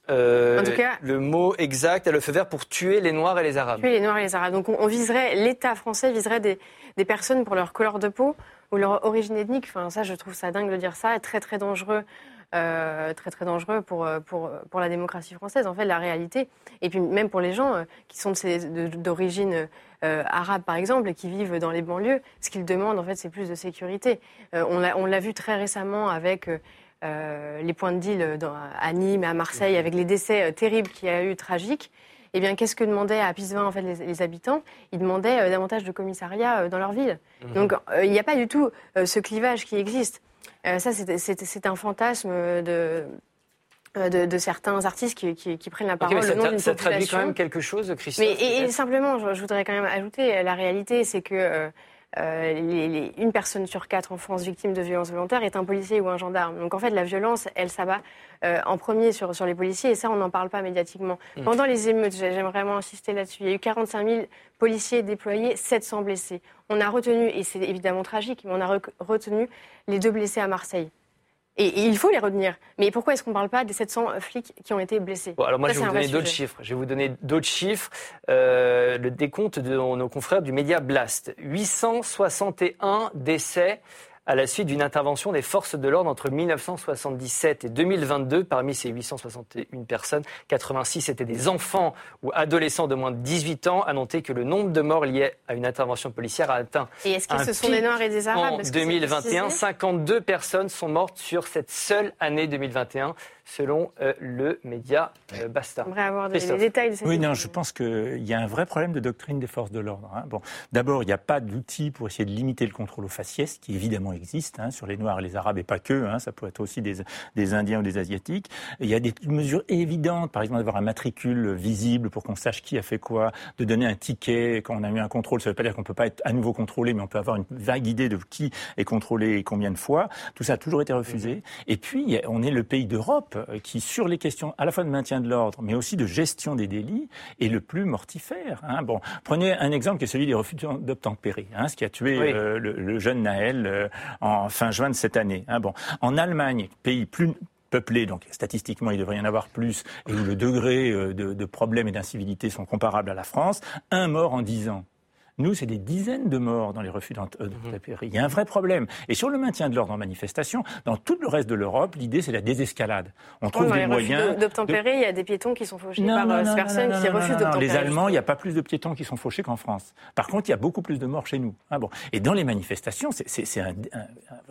euh, en tout cas, le mot exact le feu vert pour tuer les Noirs et les Arabes. Tuer les Noirs et les Arabes. Donc on, viserait, l'État français viserait des, des, personnes pour leur couleur de peau ou leur origine ethnique. Enfin, ça, je trouve ça dingue de dire ça, très très dangereux euh, très très dangereux pour, euh, pour, pour la démocratie française, en fait, la réalité. Et puis même pour les gens euh, qui sont d'origine arabe, par exemple, et qui vivent dans les banlieues, ce qu'ils demandent, en fait, c'est plus de sécurité. on l'a vu très récemment avec... les points de deal à Nîmes et à Marseille, avec les décès terribles qu'il y a eu, tragiques, eh bien, qu'est-ce que demandaient à Pisevin en fait, les, habitants? Ils demandaient davantage de commissariats dans leur ville. Mmh. Donc, il n'y a pas du tout ce clivage qui existe. Euh, ça, c'est un fantasme de, euh, de, certains artistes qui, prennent la parole. Okay, ça, traduit quand même quelque chose, Christophe. Mais, et, simplement, je, voudrais quand même ajouter, la réalité, c'est que euh, une personne sur quatre en France victime de violences volontaires est un policier ou un gendarme. Donc en fait, la violence, elle s'abat en premier sur, sur les policiers, et ça, on n'en parle pas médiatiquement. Mm. Pendant les émeutes, j'aime vraiment insister là-dessus, il y a eu 45 000 policiers déployés, 700 blessés. On a retenu, et c'est évidemment tragique, mais on a retenu les deux blessés à Marseille. Et, il faut les retenir. Mais pourquoi est-ce qu'on ne parle pas des 700 flics qui ont été blessés? Alors moi, je vais vous donner d'autres chiffres. Je vais vous donner d'autres chiffres. Euh, le décompte de nos confrères du média Blast. 861 décès à la suite d'une intervention des forces de l'ordre entre 1977 et 2022. Parmi ces 861 personnes, 86 étaient des enfants ou adolescents de moins de 18 ans. À noter que le nombre de morts liés à une intervention policière a atteint. Et est-ce que ce sont des Noirs et des Arabes? En 2021, 52 personnes sont mortes sur cette seule année 2021 selon euh, le média euh, Basta. On avoir des, détails de cette Oui, non, je pense qu'il y a un vrai problème de doctrine des forces de l'ordre. Hein. Bon, D'abord, il n'y a pas d'outils pour essayer de limiter le contrôle aux faciès, qui évidemment existent hein, sur les Noirs et les Arabes et pas que, hein, ça peut être aussi des, des, Indiens ou des Asiatiques. il y a des mesures évidentes, par exemple d'avoir un matricule visible pour qu'on sache qui a fait quoi, de donner un ticket quand on a eu un contrôle. Ça ne veut pas dire qu'on ne peut pas être à nouveau contrôlé, mais on peut avoir une vague idée de qui est contrôlé et combien de fois. Tout ça a toujours été refusé. Et puis, on est le pays d'Europe qui, sur les questions à la fois de maintien de l'ordre, mais aussi de gestion des délits, est le plus mortifère. Hein. Bon, prenez un exemple qui est celui des refus d'obtempérer, hein, ce qui a tué euh, le, jeune Naël euh, en fin juin de cette année. Hein. Bon, en Allemagne, pays plus peuplé, donc statistiquement il devrait y en avoir plus, et où le degré euh, de, problèmes et d'incivilité sont comparables à la France, un mort en dix ans. Nous, c'est des dizaines de morts dans les refus d'obtempérer. Euh, Il y a un vrai problème. Et sur le maintien de l'ordre en manifestation, dans tout le reste de l'Europe, l'idée, c'est la désescalade. On trouve des moyens. d'obtempérer, il y a des piétons qui sont fauchés par euh, ces personnes qui refusent d'obtempérer. Les Allemands, il n'y a pas plus de piétons qui sont fauchés qu'en France. Par contre, il y a beaucoup plus de morts chez nous. Ah bon. Et dans les manifestations, c'est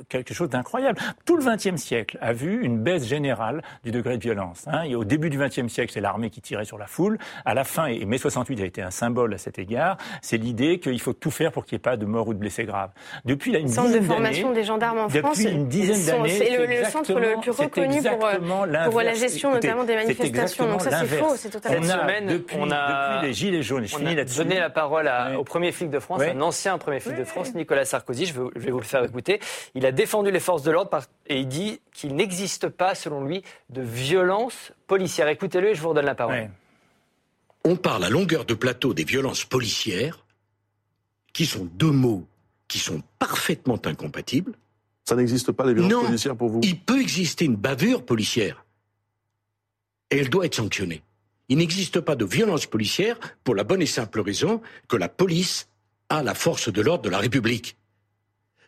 quelque chose d'incroyable. Tout le XXe siècle a vu une baisse générale du degré de violence. Hein. Et au début du XXe siècle, c'est l'armée qui tirait sur la foule. À la fin, et mai 68 a été un symbole à cet égard, c'est l'idée qu'il faut tout faire pour qu'il n'y ait pas de mort ou de blessés graves. Depuis là, une centre de formation des gendarmes en France. Depuis une dizaine d'années, c'est le, centre le plus reconnu pour, euh, pour la gestion notamment des manifestations. Donc ça, c'est faux, c'est totalement. Cette semaine, depuis, on a, depuis les gilets jaunes, je finis là-dessus. donné la parole au premier flic de France, un ancien premier flic de France, Nicolas Sarkozy. Je vais, vous le faire écouter. Il a défendu les forces de l'ordre et il dit qu'il n'existe pas, selon lui, de violence policière. Écoutez-le et je vous redonne la parole. On parle à longueur de plateau des violences policières qui sont deux mots qui sont parfaitement incompatibles. Ça n'existe pas, les violences policières, pour vous? Il peut exister une bavure policière. Et elle doit être sanctionnée. Il n'existe pas de violence policière pour la bonne et simple raison que la police a la force de l'ordre de la République.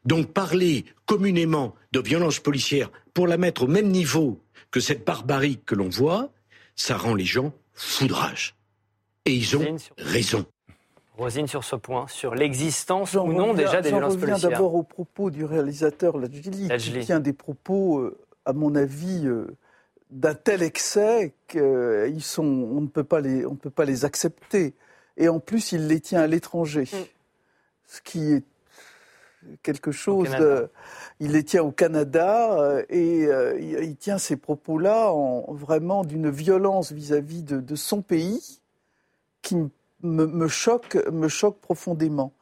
Donc parler communément de violence policière pour la mettre au même niveau que cette barbarie que l'on voit, ça rend les gens foudrage. Et ils ont raison. Rosine, sur ce point, sur l'existence ou non déjà des violences policières. Je reviens d'abord au propos du réalisateur Lajli, qui tient des propos, euh, à mon avis, euh, d'un tel excès qu'on ne, peut pas les, on peut pas les accepter. Et en plus, il les tient à l'étranger, mm. ce qui est quelque chose de... Il les tient au Canada euh, et il tient ces propos-là en, vraiment d'une violence vis-à-vis de, de, son pays qui me me, choque, me choque profondément.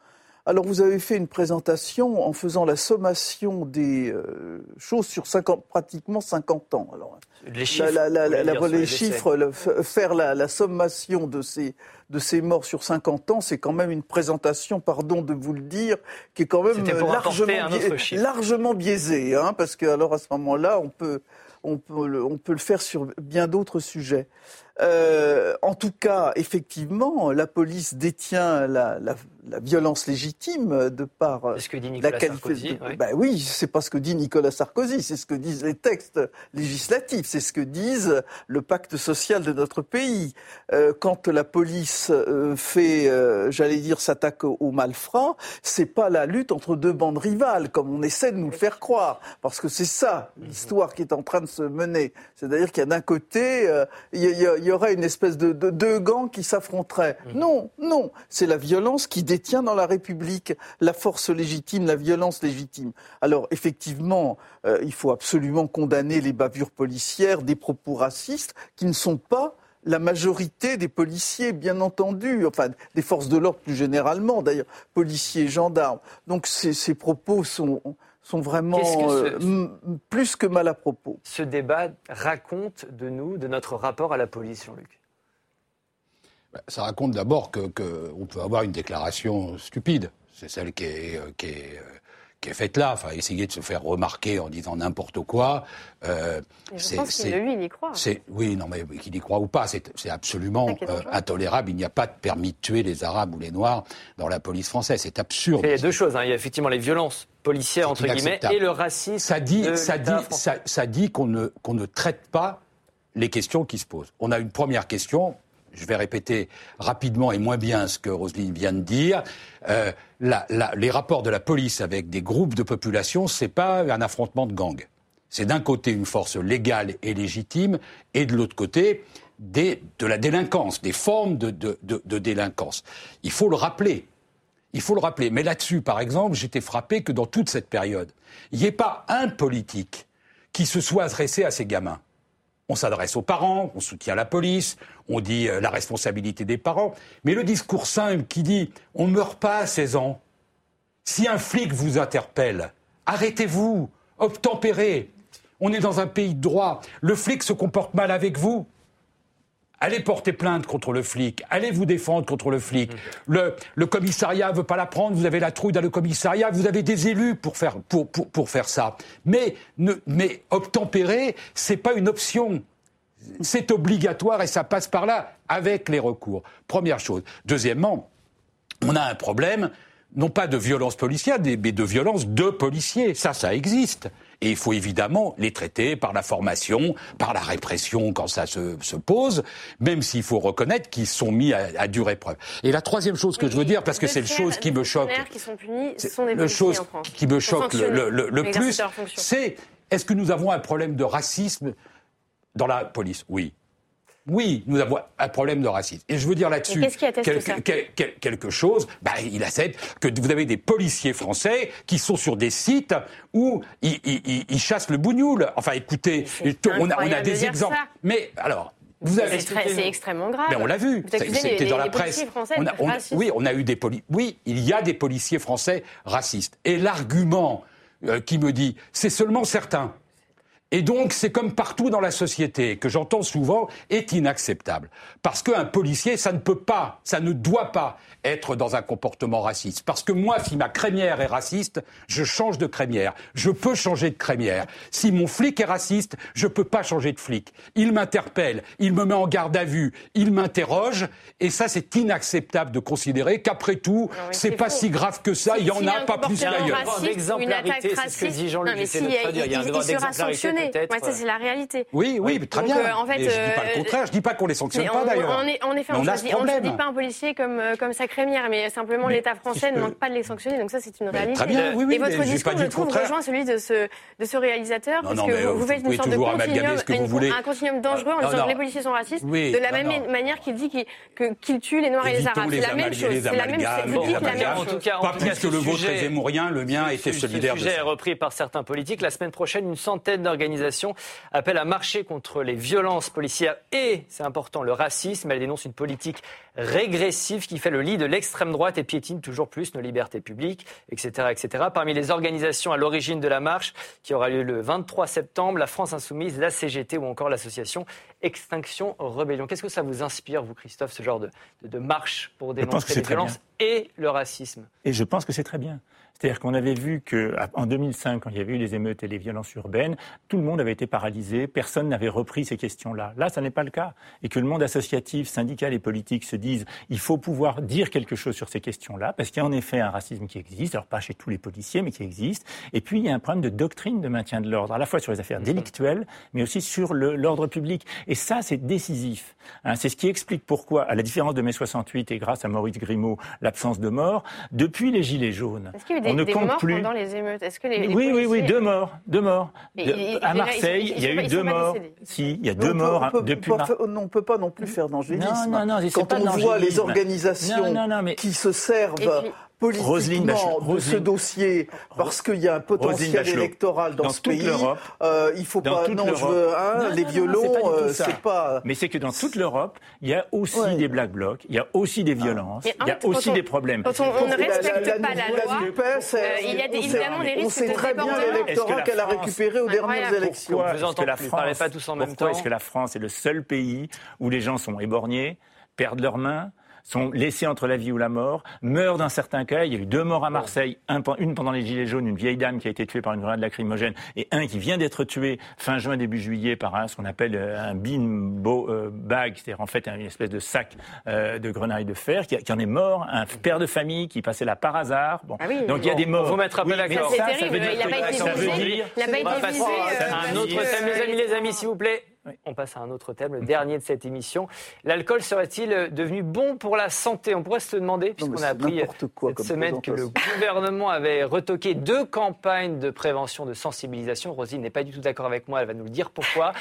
Alors vous avez fait une présentation en faisant la sommation des euh, choses sur 50, pratiquement 50 ans. Alors, les chiffres, les chiffres faire la, sommation de ces, de ces morts sur 50 ans, c'est quand même une présentation, pardon de vous le dire, qui est quand même largement, largement biaisée, hein, parce que alors à ce moment-là, on peut, on peut, on peut le faire sur bien d'autres sujets. Euh, en tout cas, effectivement, la police détient la, violence légitime de par ce que dit Nicolas la Sarkozy. Oui. Ben oui, c'est pas ce que dit Nicolas Sarkozy, c'est ce que disent les textes législatifs, c'est ce que disent le pacte social de notre pays. Euh, quand la police euh, fait, j'allais dire, s'attaque aux malfrats, c'est pas la lutte entre deux bandes rivales, comme on essaie de nous le faire croire, parce que c'est ça l'histoire qui est en train de se mener. C'est-à-dire qu'il y a d'un côté, il y a il y aurait une espèce de, deux gants qui s'affronteraient. Mhm. Non, non, c'est la violence qui détient dans la République la force légitime, la violence légitime. Alors effectivement, euh, il faut absolument condamner les bavures policières, des propos racistes qui ne sont pas la majorité des policiers, bien entendu, enfin des forces de l'ordre plus généralement, d'ailleurs, policiers, gendarmes. Donc ces propos sont, sont vraiment euh, plus que mal à propos. Ce débat raconte de nous, de notre rapport à la police, Jean-Luc? Bah, Ça raconte d'abord qu'on que peut avoir une déclaration stupide. C'est celle qui est, euh, qui est euh, qui est faite là, enfin essayer de se faire remarquer en disant n'importe quoi. Euh, je pense qu'il lui, il y croit. Oui, non, mais qu'il y croit ou pas, c'est absolument euh, intolérable. Il n'y a pas de permis de tuer les Arabes ou les Noirs dans la police française. C'est absurde. Il y a deux choses. Hein. Il y a effectivement les violences policières, entre guillemets, et le racisme. Ça dit, ça dit, ça, ça dit qu'on ne, qu'on ne traite pas les questions qui se posent. On a une première question, je vais répéter rapidement et moins bien ce que Roselyne vient de dire. Euh, les rapports de la police avec des groupes de population, c'est pas un affrontement de gangs. C'est d'un côté une force légale et légitime, et de l'autre côté de la délinquance, des formes de, délinquance. Il faut le rappeler. Il faut le rappeler. Mais là-dessus, par exemple, j'étais frappé que dans toute cette période, il n'y ait pas un politique qui se soit adressé à ces gamins. On s'adresse aux parents, on soutient la police, on dit euh, la responsabilité des parents. Mais le discours simple qui dit on ne meurt pas à 16 ans. Si un flic vous interpelle, arrêtez-vous, obtempérez. On est dans un pays de droit. Le flic se comporte mal avec vous. Allez porter plainte contre le flic, allez vous défendre contre le flic. Le, le commissariat veut pas la prendre, vous avez la trouille dans le commissariat, vous avez des élus pour faire, pour, pour, ça. Mais, ne, mais obtempérer, c'est pas une option. C'est obligatoire et ça passe par là avec les recours. Première chose. Deuxièmement, on a un problème, non pas de violence policière, mais de violence de policiers. Ça, ça existe. Et il faut évidemment les traiter par la formation, par la répression quand ça se, se pose, même s'il faut reconnaître qu'ils sont mis à, à, dure épreuve. Et la troisième chose que je veux dire, parce que c'est le chose qui me choque, qui sont punis, sont des le chose qui me choque le, le, le plus, c'est est-ce que nous avons un problème de racisme dans la police? Oui. Oui, nous avons un problème de racisme. Et je veux dire là-dessus quelque, chose. Bah, il accepte que vous avez des policiers français qui sont sur des sites où ils, ils, ils chassent le bougnoul. Enfin, écoutez, on a, on a des exemples. Mais alors, vous avez c'est extrêmement grave. Mais on l'a vu. C'était dans la presse. On a, on, oui, on a eu des policiers. Oui, il y a des policiers français racistes. Et l'argument euh, qui me dit, c'est seulement certains. Et donc, c'est comme partout dans la société, que j'entends souvent, est inacceptable. Parce qu'un policier, ça ne peut pas, ça ne doit pas être dans un comportement raciste. Parce que moi, si ma crémière est raciste, je change de crémière. Je peux changer de crémière. Si mon flic est raciste, je peux pas changer de flic. Il m'interpelle, il me met en garde à vue, il m'interroge, et ça, c'est inacceptable de considérer qu'après tout, c'est pas faux. si grave que ça, il y en a, pas plus qu'ailleurs. L'exemplarité, c'est ce que dit Jean-Luc. Il, il, il, il sera sanctionné. Ouais, ça, c'est la réalité. Oui, oui, très Donc, bien. Euh, en fait, mais je dis pas le contraire. Je dis pas qu'on les sanctionne pas on, d'ailleurs. En, en effet, on ne choisit pas un policier comme comme sa crémière, mais simplement l'État français ne manque pas de les sanctionner. Donc ça, c'est une réalité. Très bien. Oui, oui. Et votre discours, je trouve, rejoint celui de ce de ce réalisateur, parce que vous faites une sorte de continuum, un continuum dangereux en disant que les policiers sont racistes, de la même manière qu'il dit qu'il tue les Noirs et les Arabes. C'est la même chose. C'est la même. Vous dites la même chose. Pas plus que le vôtre est le mien était solidaire. Le sujet est repris par certains politiques. La semaine prochaine, une centaine d'organisations appelle à marcher contre les violences policières et, c'est important, le racisme. Elle dénonce une politique régressive qui fait le lit de l'extrême droite et piétine toujours plus nos libertés publiques, etc., etc. Parmi les organisations à l'origine de la marche, qui aura lieu le 23 septembre, la France Insoumise, la CGT ou encore l'association Extinction Rebellion. Qu'est-ce que ça vous inspire, vous, Christophe, ce genre de, de, de marche pour dénoncer les violences et le racisme? Et je pense que c'est très bien. C'est-à-dire qu'on avait vu qu'en 2005, quand il y avait eu les émeutes et les violences urbaines, tout le monde avait été paralysé, personne n'avait repris ces questions-là. Là, ça n'est pas le cas. Et que le monde associatif, syndical et politique se disent il faut pouvoir dire quelque chose sur ces questions-là, parce qu'il y a en effet un racisme qui existe, alors pas chez tous les policiers, mais qui existe. Et puis, il y a un problème de doctrine de maintien de l'ordre, à la fois sur les affaires délictuelles, mais aussi sur l'ordre public. Et ça, c'est décisif. Hein, c'est ce qui explique pourquoi, à la différence de mai 68 et grâce à Maurice Grimaud, l'absence de mort, depuis les Gilets jaunes, des, on ne des compte morts plus. pendant les émeutes. Est-ce que les, les oui, policiers... oui, oui, deux morts, deux morts. Mais De- ils- à Marseille, il y a eu deux morts. Si, il y a deux morts on peut depuis. on ne peut pas non plus faire d'angélisme. Non, non, non, c'est Quand pas on voit les organisations Non, non, non, mais- qui se servent Et puis- politiquement de ce dossier parce qu'il y a un potentiel électoral dans, Dans ce toute pays, l'Europe, euh, il faut dans pas. toute Non, je veux hein, Non, les non, non, violons, c'est pas euh, ça. c'est pas. Mais c'est que dans toute l'Europe, il y a aussi Ouais. des black blocs, il y a aussi des violences, il y a aussi on- des problèmes. Quand on, on ne la- respecte la- pas la, la loi, euh, il y a des- on sait- évidemment des On risques sait de très bien l'électorat qu'elle a France- récupéré aux dernières élections. Vous est-ce entends que la plus, parlez France, pas tous en même pourquoi temps. est-ce que la France est le seul pays où les gens sont éborgnés, perdent leurs mains sont laissés entre la vie ou la mort, meurent dans certains cas. Il y a eu deux morts à Marseille, un une pendant les Gilets jaunes, une vieille dame qui a été tuée par une grenade lacrymogène, et un qui vient d'être tué fin juin, début juillet par un, ce qu'on appelle euh, un beanbo euh, bag, c'est-à-dire en fait une espèce de sac euh, de grenaille de fer, qui, qui en est mort, un père de famille qui passait là par hasard. Bon. Ah oui, Donc il y a des morts. on vous Oui, mais d'accord. C'est ça, veut dire il n'a pas été visé. un autre thème, les amis, les amis, s'il vous plaît. On passe à un autre thème, le dernier de cette émission. L'alcool serait-il devenu bon pour la santé? On pourrait se demander, puisqu'on a appris cette semaine que le gouvernement avait retoqué deux campagnes de prévention, de sensibilisation. Rosine n'est pas du tout d'accord avec moi, elle va nous le dire pourquoi.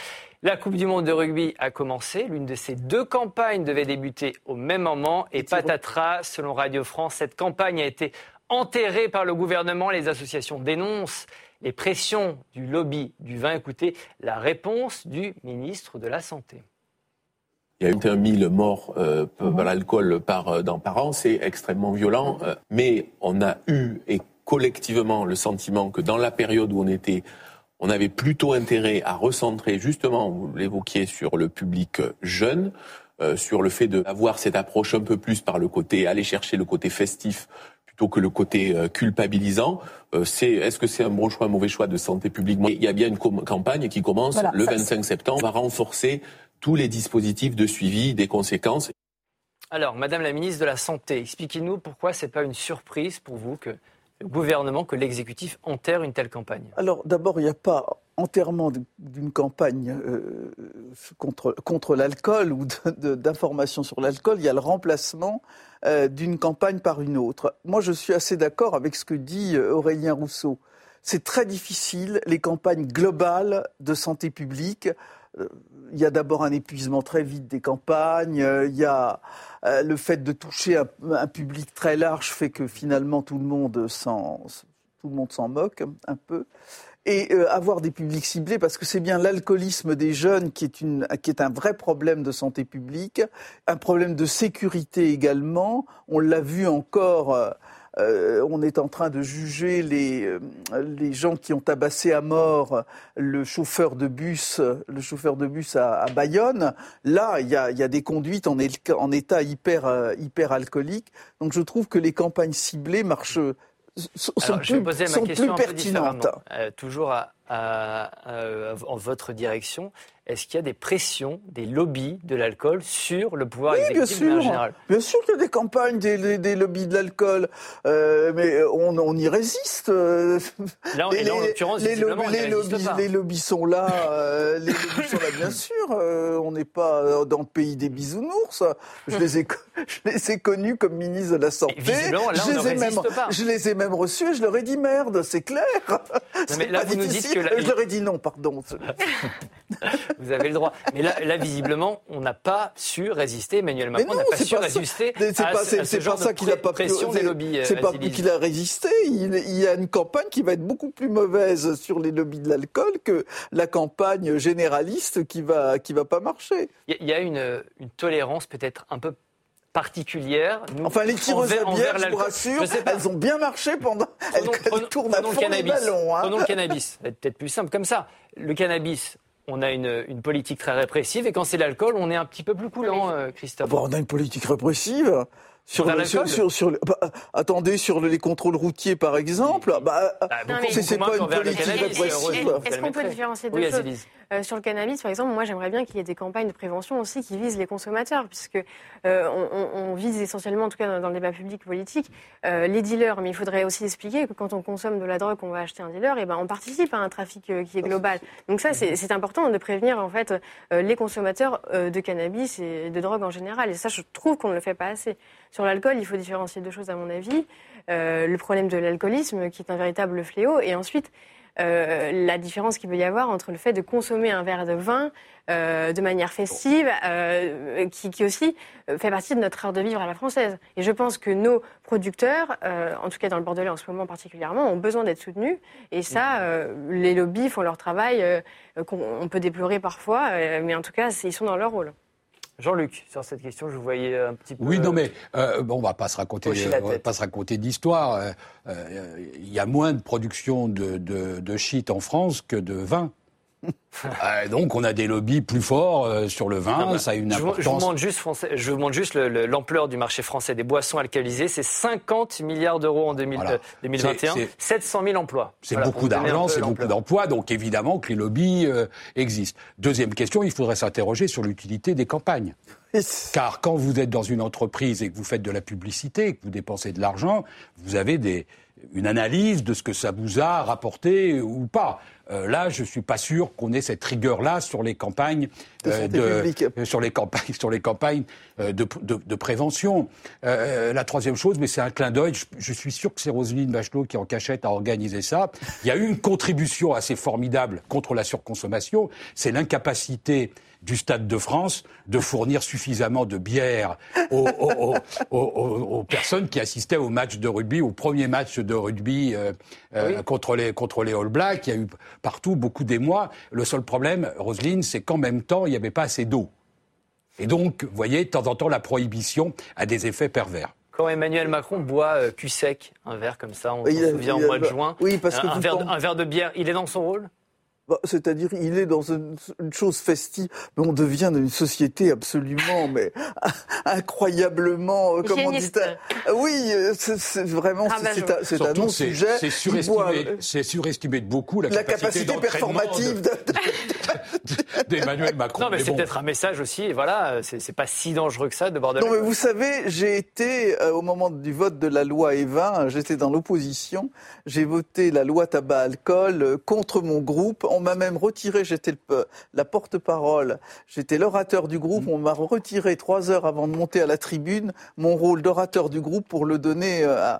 La Coupe du Monde de rugby a commencé. L'une de ces deux campagnes devait débuter au même moment. Et patatras, selon Radio France, cette campagne a été enterrée par le gouvernement. Les associations dénoncent les pressions du lobby du vin. Écoutez la réponse du ministre de la Santé. Il y a eu un 000 morts euh, par l'alcool par, euh, par an, c'est extrêmement violent, euh, mais on a eu et collectivement le sentiment que dans la période où on était on avait plutôt intérêt à recentrer, justement, vous l'évoquiez, sur le public jeune, euh, sur le fait d'avoir cette approche un peu plus par le côté, aller chercher le côté festif plutôt que le côté euh, culpabilisant. Euh, c'est, est-ce que c'est un bon choix, un mauvais choix de santé publique? Il y a bien une campagne qui commence le 25 septembre. On va renforcer tous les dispositifs de suivi des conséquences. Alors, Madame la ministre de la Santé, expliquez-nous pourquoi c'est pas une surprise pour vous que gouvernement, que l'exécutif enterre une telle campagne? Alors d'abord, il n'y a pas enterrement d'une campagne euh, contre, contre l'alcool ou d'information sur l'alcool, il y a le remplacement euh, d'une campagne par une autre. Moi, je suis assez d'accord avec ce que dit euh, Aurélien Rousseau. C'est très difficile, les campagnes globales de santé publique. Il y a d'abord un épuisement très vite des campagnes, il y a le fait de toucher un, public très large fait que finalement tout le monde s'en moque un peu. Et euh, avoir des publics ciblés, parce que c'est bien l'alcoolisme des jeunes qui est, une, qui est un vrai problème de santé publique, un problème de sécurité également. On l'a vu encore euh, euh, on est en train de juger les, euh, les gens qui ont tabassé à mort le chauffeur de bus, le chauffeur de bus à, Bayonne. Là, il y a, des conduites en, en état hyper, euh, hyper alcoolique. Donc je trouve que les campagnes ciblées marchent sont, plus, pertinentes. toujours en votre direction est-ce qu'il y a des pressions, des lobbies de l'alcool sur le pouvoir exécutif bien sûr. général? Bien sûr qu'il y a des campagnes, des, lobbies de l'alcool, euh, mais on, y résiste. Là, en l'occurrence, les, les, lobbies, sont là, euh, les lobbies sont là, bien sûr. Euh, on n'est pas dans le pays des bisounours. Je les ai, [laughs] je les ai connus comme ministre de la Santé. Là, je, les ai même, pas. je les ai même reçus et je leur ai dit merde, c'est clair. mais là, vous nous dites que Je leur ai dit non, pardon. [laughs] Vous avez le droit. Mais là, visiblement, on n'a pas su résister. Emmanuel Macron n'a pas su résister C'est pas, ça qu'il a pas pression des lobbies. C'est pas qu'il a résisté. Il, y a une campagne qui va être beaucoup plus mauvaise sur les lobbies de l'alcool que la campagne généraliste qui va qui va pas marcher. Il y a une, une tolérance peut-être un peu particulière. enfin, les tireuses à bière, je vous rassure, elles ont bien marché pendant. Elles, tournent à fond le cannabis. Ballons, hein. Prenons le cannabis. Peut-être plus simple comme ça. Le cannabis, on a une, politique très répressive et quand c'est l'alcool, on est un petit peu plus coulant, euh, Christophe. on a une politique répressive. Sur, sur, sur, bah, attendez, sur les contrôles routiers, par exemple, bah, bah c'est pas une politique. Est-ce qu'on peut différencier deux choses euh, Sur le cannabis, par exemple, moi j'aimerais bien qu'il y ait des campagnes de prévention aussi qui visent les consommateurs, puisque euh, on, vise essentiellement, en tout cas dans, le débat public politique, euh, les dealers. Mais il faudrait aussi expliquer que quand on consomme de la drogue, on va acheter un dealer, et ben on participe à un trafic qui est global. Donc ça, c'est important de prévenir en fait les consommateurs de cannabis et de drogue en général. Et ça, je trouve qu'on ne le fait pas assez. Sur l'alcool, il faut différencier deux choses à mon avis. Euh, le problème de l'alcoolisme, qui est un véritable fléau, et ensuite euh, la différence qu'il peut y avoir entre le fait de consommer un verre de vin euh, de manière festive, qui, aussi fait partie de notre art de vivre à la française. Et je pense que nos producteurs, en tout cas dans le Bordelais en ce moment particulièrement, ont besoin d'être soutenus. Et ça, les lobbies font leur travail, qu'on peut déplorer parfois, mais en tout cas, ils sont dans leur rôle. Jean-Luc, sur cette question, je vous voyais un petit peu. Oui, non, mais euh, bon, on va pas se raconter, on va pas se raconter d'histoire. Euh, euh, il y a moins de production de, de, de shit en France que de vin. [laughs] Euh, donc on a des lobbies plus forts euh, sur le vin, ça a une importance. Je vous montre juste, je vous montre juste l'ampleur du marché français des boissons alcoolisées. C'est 50 milliards d'euros en 2021, 700 000 emplois. C'est beaucoup d'argent, c'est beaucoup d'emplois, donc évidemment que les lobbies euh, existent. Deuxième question, il faudrait s'interroger sur l'utilité des campagnes. [laughs] Car quand vous êtes dans une entreprise et que vous faites de la publicité, que vous dépensez de l'argent, vous avez des, une analyse de ce que ça vous a rapporté ou pas. Euh, là, je suis pas sûr qu'on ait cette rigueur-là sur les campagnes de, euh, [laughs] sur les campagnes sur les campagnes de, de, prévention. la troisième chose, mais c'est un clin d'œil. Je, suis sûr que c'est Roselyne Bachelot qui en cachette a organisé ça. Il y a eu une contribution assez formidable contre la surconsommation. C'est l'incapacité du Stade de France de fournir suffisamment de bière aux, personnes qui assistaient au match de rugby, au premier match de rugby euh, euh, contre, les, contre les All Blacks. Il y a eu partout beaucoup d'émois. Le seul problème, Roselyne, c'est qu'en même temps, il n'y avait pas assez d'eau. Et donc, vous voyez, de temps en temps, la prohibition a des effets pervers. Quand Emmanuel Macron boit euh, cul sec, un verre comme ça, on se souvient au mois de juin, oui, parce que un, un verre de bière, il est dans son rôle? Bah, c'est-à-dire, il est dans une, chose festive, mais on devient une société absolument, [laughs] mais incroyablement, euh, comment dit Oui, euh, c'est vraiment, c'est un non-sujet. C'est surestimé, c'est surestimé de beaucoup la, la capacité, performative [laughs] [laughs] d'Emmanuel Macron. Non, mais, c'est peut-être un message aussi. Voilà, c'est pas si dangereux que ça de bord de. Non, mais vous savez, j'ai été euh, au moment du vote de la loi Evin, j'étais dans l'opposition. J'ai voté la loi tabac-alcool contre mon groupe on m'a même retiré, j'étais la porte-parole, j'étais l'orateur du groupe, on m'a retiré trois heures avant de monter à la tribune mon rôle d'orateur du groupe pour le donner euh,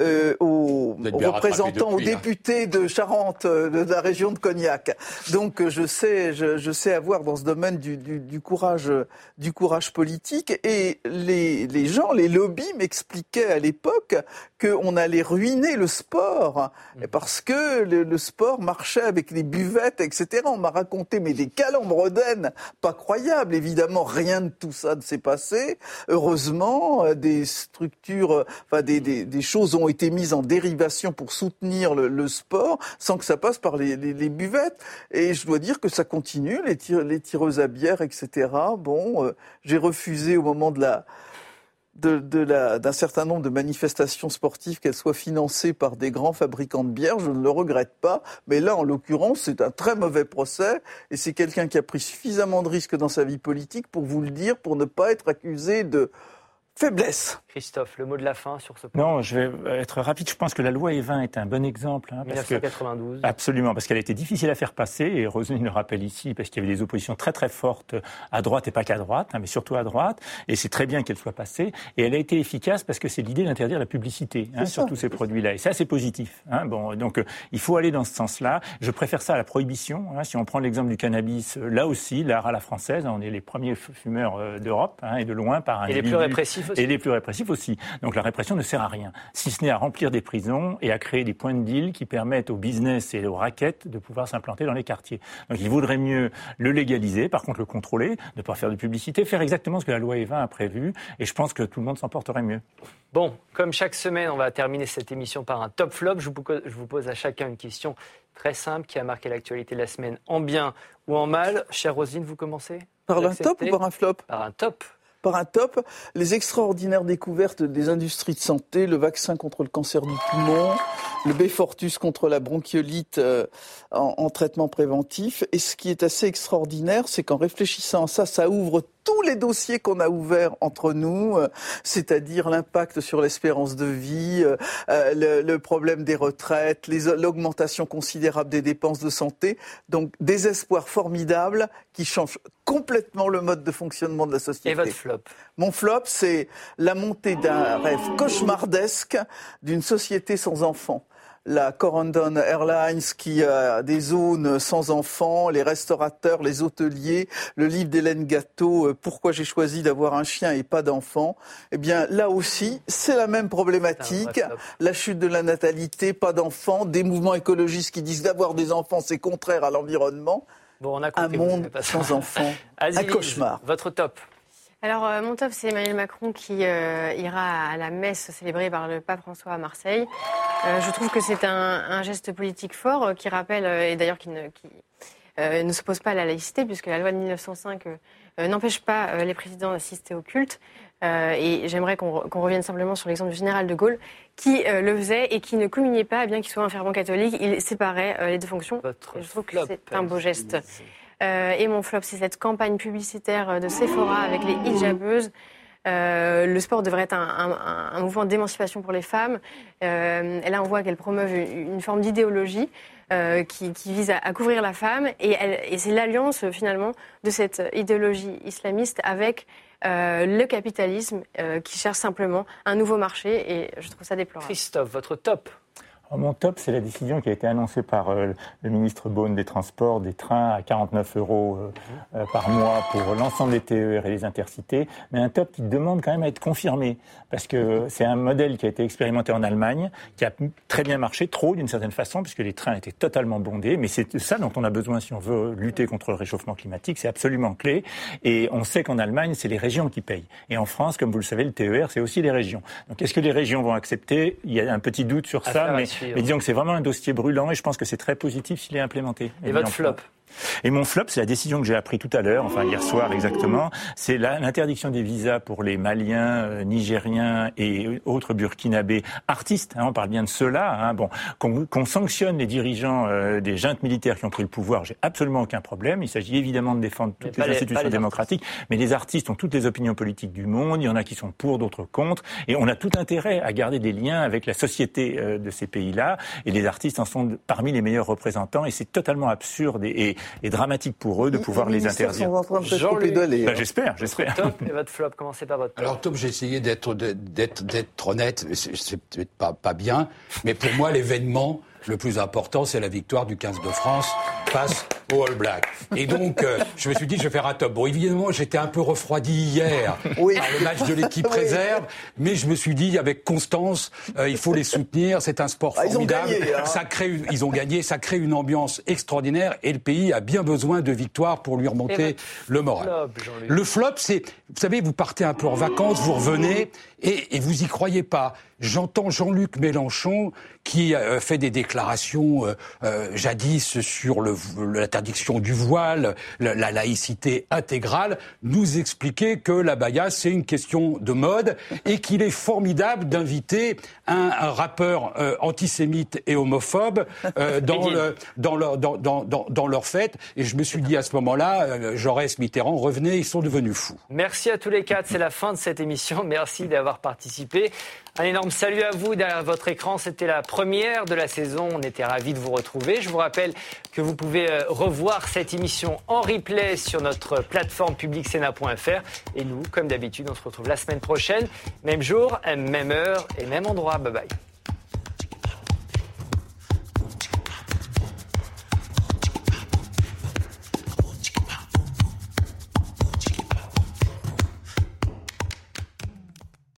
euh, aux, représentants, aux députés de Charente, euh, de la région de Cognac. Donc je sais, je, sais avoir dans ce domaine du, courage, du courage politique. Et les, les gens, les lobbies m'expliquaient à l'époque qu'on allait ruiner le sport mmh. parce que le, le sport marchait avec les buveurs etc. On m'a raconté, mais des calembres d'aine pas croyables. Évidemment, rien de tout ça ne s'est passé. Heureusement, euh, des structures, euh, enfin, des, des, choses ont été mises en dérivation pour soutenir le, sport, sans que ça passe par les, les, buvettes. Et je dois dire que ça continue, les, les tireuses à bière, etc. Bon, euh, j'ai refusé au moment de la d'un certain nombre de manifestations sportives, qu'elles soient financées par des grands fabricants de bière, je ne le regrette pas. Mais là, en l'occurrence, c'est un très mauvais procès et c'est quelqu'un qui a pris suffisamment de risques dans sa vie politique pour vous le dire, pour ne pas être accusé de faiblesse. Christophe, le mot de la fin sur ce point. Non, je vais être rapide. Je pense que la loi Evin est un bon exemple. Hein, 1992. absolument, parce qu'elle a été difficile à faire passer, et Roselyne le rappelle ici, parce qu'il y avait des oppositions très très fortes à droite et pas qu'à droite, hein, mais surtout à droite, et c'est très bien qu'elle soit passée, et elle a été efficace parce que c'est l'idée d'interdire la publicité hein, sur tous ces produits-là, et ça c'est positif. Hein, bon, donc euh, il faut aller dans ce sens-là. Je préfère ça à la prohibition. Hein, si on prend l'exemple du cannabis, euh, là aussi, l'art à la française, on est les premiers fumeurs euh, d'Europe, et de loin par un Et les plus répressifs aussi. Et les plus répressifs aussi. Donc la répression ne sert à rien, si ce n'est à remplir des prisons et à créer des points de deal qui permettent aux business et aux raquettes de pouvoir s'implanter dans les quartiers. Donc il vaudrait mieux le légaliser, par contre le contrôler, ne pas faire de publicité, faire exactement ce que la loi Evin a prévu, et je pense que tout le monde s'en porterait mieux. Bon, comme chaque semaine, on va terminer cette émission par un top flop. Je vous pose à chacun une question très simple qui a marqué l'actualité de la semaine en bien ou en mal. Chère Rosine, vous commencez? Par un top ou par un flop? Par un top par un top les extraordinaires découvertes des industries de santé, le vaccin contre le cancer du poumon, le Beyfortus contre la bronchiolite euh, en, traitement préventif. Et ce qui est assez extraordinaire, c'est qu'en réfléchissant à ça, ça ouvre tous les dossiers qu'on a ouverts entre nous, euh, c'est-à-dire l'impact sur l'espérance de vie, euh, le, le, problème des retraites, l'augmentation considérable des dépenses de santé. Donc des espoirs formidables qui changent complètement le mode de fonctionnement de la société. Et votre flop? Mon flop, c'est la montée d'un rêve cauchemardesque d'une société sans enfants la Corendon Airlines qui a des zones sans enfants, les restaurateurs, les hôteliers, le livre d'Hélène Gâteau, euh, Pourquoi j'ai choisi d'avoir un chien et pas d'enfant? Eh bien, là aussi, c'est la même problématique. La chute de la natalité, pas d'enfants, des mouvements écologistes qui disent d'avoir des enfants, c'est contraire à l'environnement. Bon, on a un monde sans enfants, [laughs] un cauchemar. Votre top alors, euh, mon top, c'est Emmanuel Macron qui euh, ira à la messe célébrée par le pape François à Marseille. Euh, je trouve que c'est un, geste politique fort qui rappelle, et d'ailleurs qui ne, qui, ne s'oppose pas à la laïcité, puisque la loi de 1905 n'empêche pas les présidents d'assister au culte. et j'aimerais qu'on revienne simplement sur l'exemple du général de Gaulle, qui le faisait et qui ne communiait pas, bien qu'il soit un fervent catholique, il séparait les deux fonctions. et je trouve que c'est un beau geste. Euh, et mon flop, c'est cette campagne publicitaire de Sephora avec les hijabeuses. Le sport devrait être un, mouvement d'émancipation pour les femmes. et là, on voit qu'elle promeuve une, forme d'idéologie. qui, vise à, couvrir la femme. Et, et c'est l'alliance, finalement, de cette idéologie islamiste avec le capitalisme qui cherche simplement un nouveau marché. Et je trouve ça déplorable. Christophe, votre top mon top, c'est la décision qui a été annoncée par euh, le ministre Beaune des Transports, des trains à 49 euros euh, euh, par mois pour l'ensemble des TER et les intercités, mais un top qui demande quand même à être confirmé, parce que c'est un modèle qui a été expérimenté en Allemagne, qui a très bien marché, trop d'une certaine façon, puisque les trains étaient totalement bondés, mais c'est ça dont on a besoin si on veut lutter contre le réchauffement climatique, c'est absolument clé, et on sait qu'en Allemagne, c'est les régions qui payent. Et en France, comme vous le savez, le TER, c'est aussi les régions. Donc est-ce que les régions vont accepter? Il y a un petit doute sur ça, mais mais disons que c'est vraiment un dossier brûlant et je pense que c'est très positif s'il est implémenté. Et, votre flop? Et mon flop, c'est la décision que j'ai appris tout à l'heure, enfin hier soir exactement, c'est l'interdiction des visas pour les Maliens, euh, Nigériens et autres Burkinabés artistes. Hein, on parle bien de ceux-là. Hein, bon, qu'on sanctionne les dirigeants euh, des juntes militaires qui ont pris le pouvoir, j'ai absolument aucun problème. Il s'agit évidemment de défendre toutes les, institutions démocratiques, mais les artistes ont toutes les opinions politiques du monde. Il y en a qui sont pour, d'autres contre, et on a tout intérêt à garder des liens avec la société euh, de ces pays-là. Et les artistes en sont parmi les meilleurs représentants, et c'est totalement absurde et, et dramatique pour eux de pouvoir les, interdire. Ben, j'espère, j'espère. Top et votre flop, commencez par votre top. Alors top, j'ai essayé d'être d'être d'être honnête, c'est peut-être pas pas bien, mais pour moi l'événement le plus important, c'est la victoire du 15 de France face au All Black. Et donc, euh, je me suis dit, je vais faire un top. Bon, évidemment, j'étais un peu refroidi hier oui. par le match de l'équipe [laughs] réserve, mais je me suis dit, avec constance, euh, il faut les soutenir. C'est un sport formidable. ils, ont gagné, hein. ça crée une, ils ont gagné, ça crée une ambiance extraordinaire, et le pays a bien besoin de victoires pour lui remonter le moral. le flop, c'est, vous savez, vous partez un peu en vacances, vous revenez, et, et vous y croyez pas. J'entends Jean-Luc Mélenchon qui euh, fait des déclarations euh, euh, jadis sur l'interdiction du voile, la, laïcité intégrale, nous expliquer que la baya c'est une question de mode et qu'il est formidable d'inviter un, rappeur antisémite et homophobe [laughs] dans, le, dans, leur, dans, dans, dans, leur fête. Et je me suis dit à ce moment-là, Jaurès, Mitterrand, revenez, ils sont devenus fous. Merci à tous les quatre, c'est la fin de cette émission. Merci d'avoir participé. Un énorme salut à vous derrière votre écran. C'était la première de la saison. On était ravis de vous retrouver. Je vous rappelle que vous pouvez euh, revoir cette émission en replay sur notre plateforme publicsena.fr. Et nous, comme d'habitude, on se retrouve la semaine prochaine. Même jour, même heure et même endroit. Bye bye.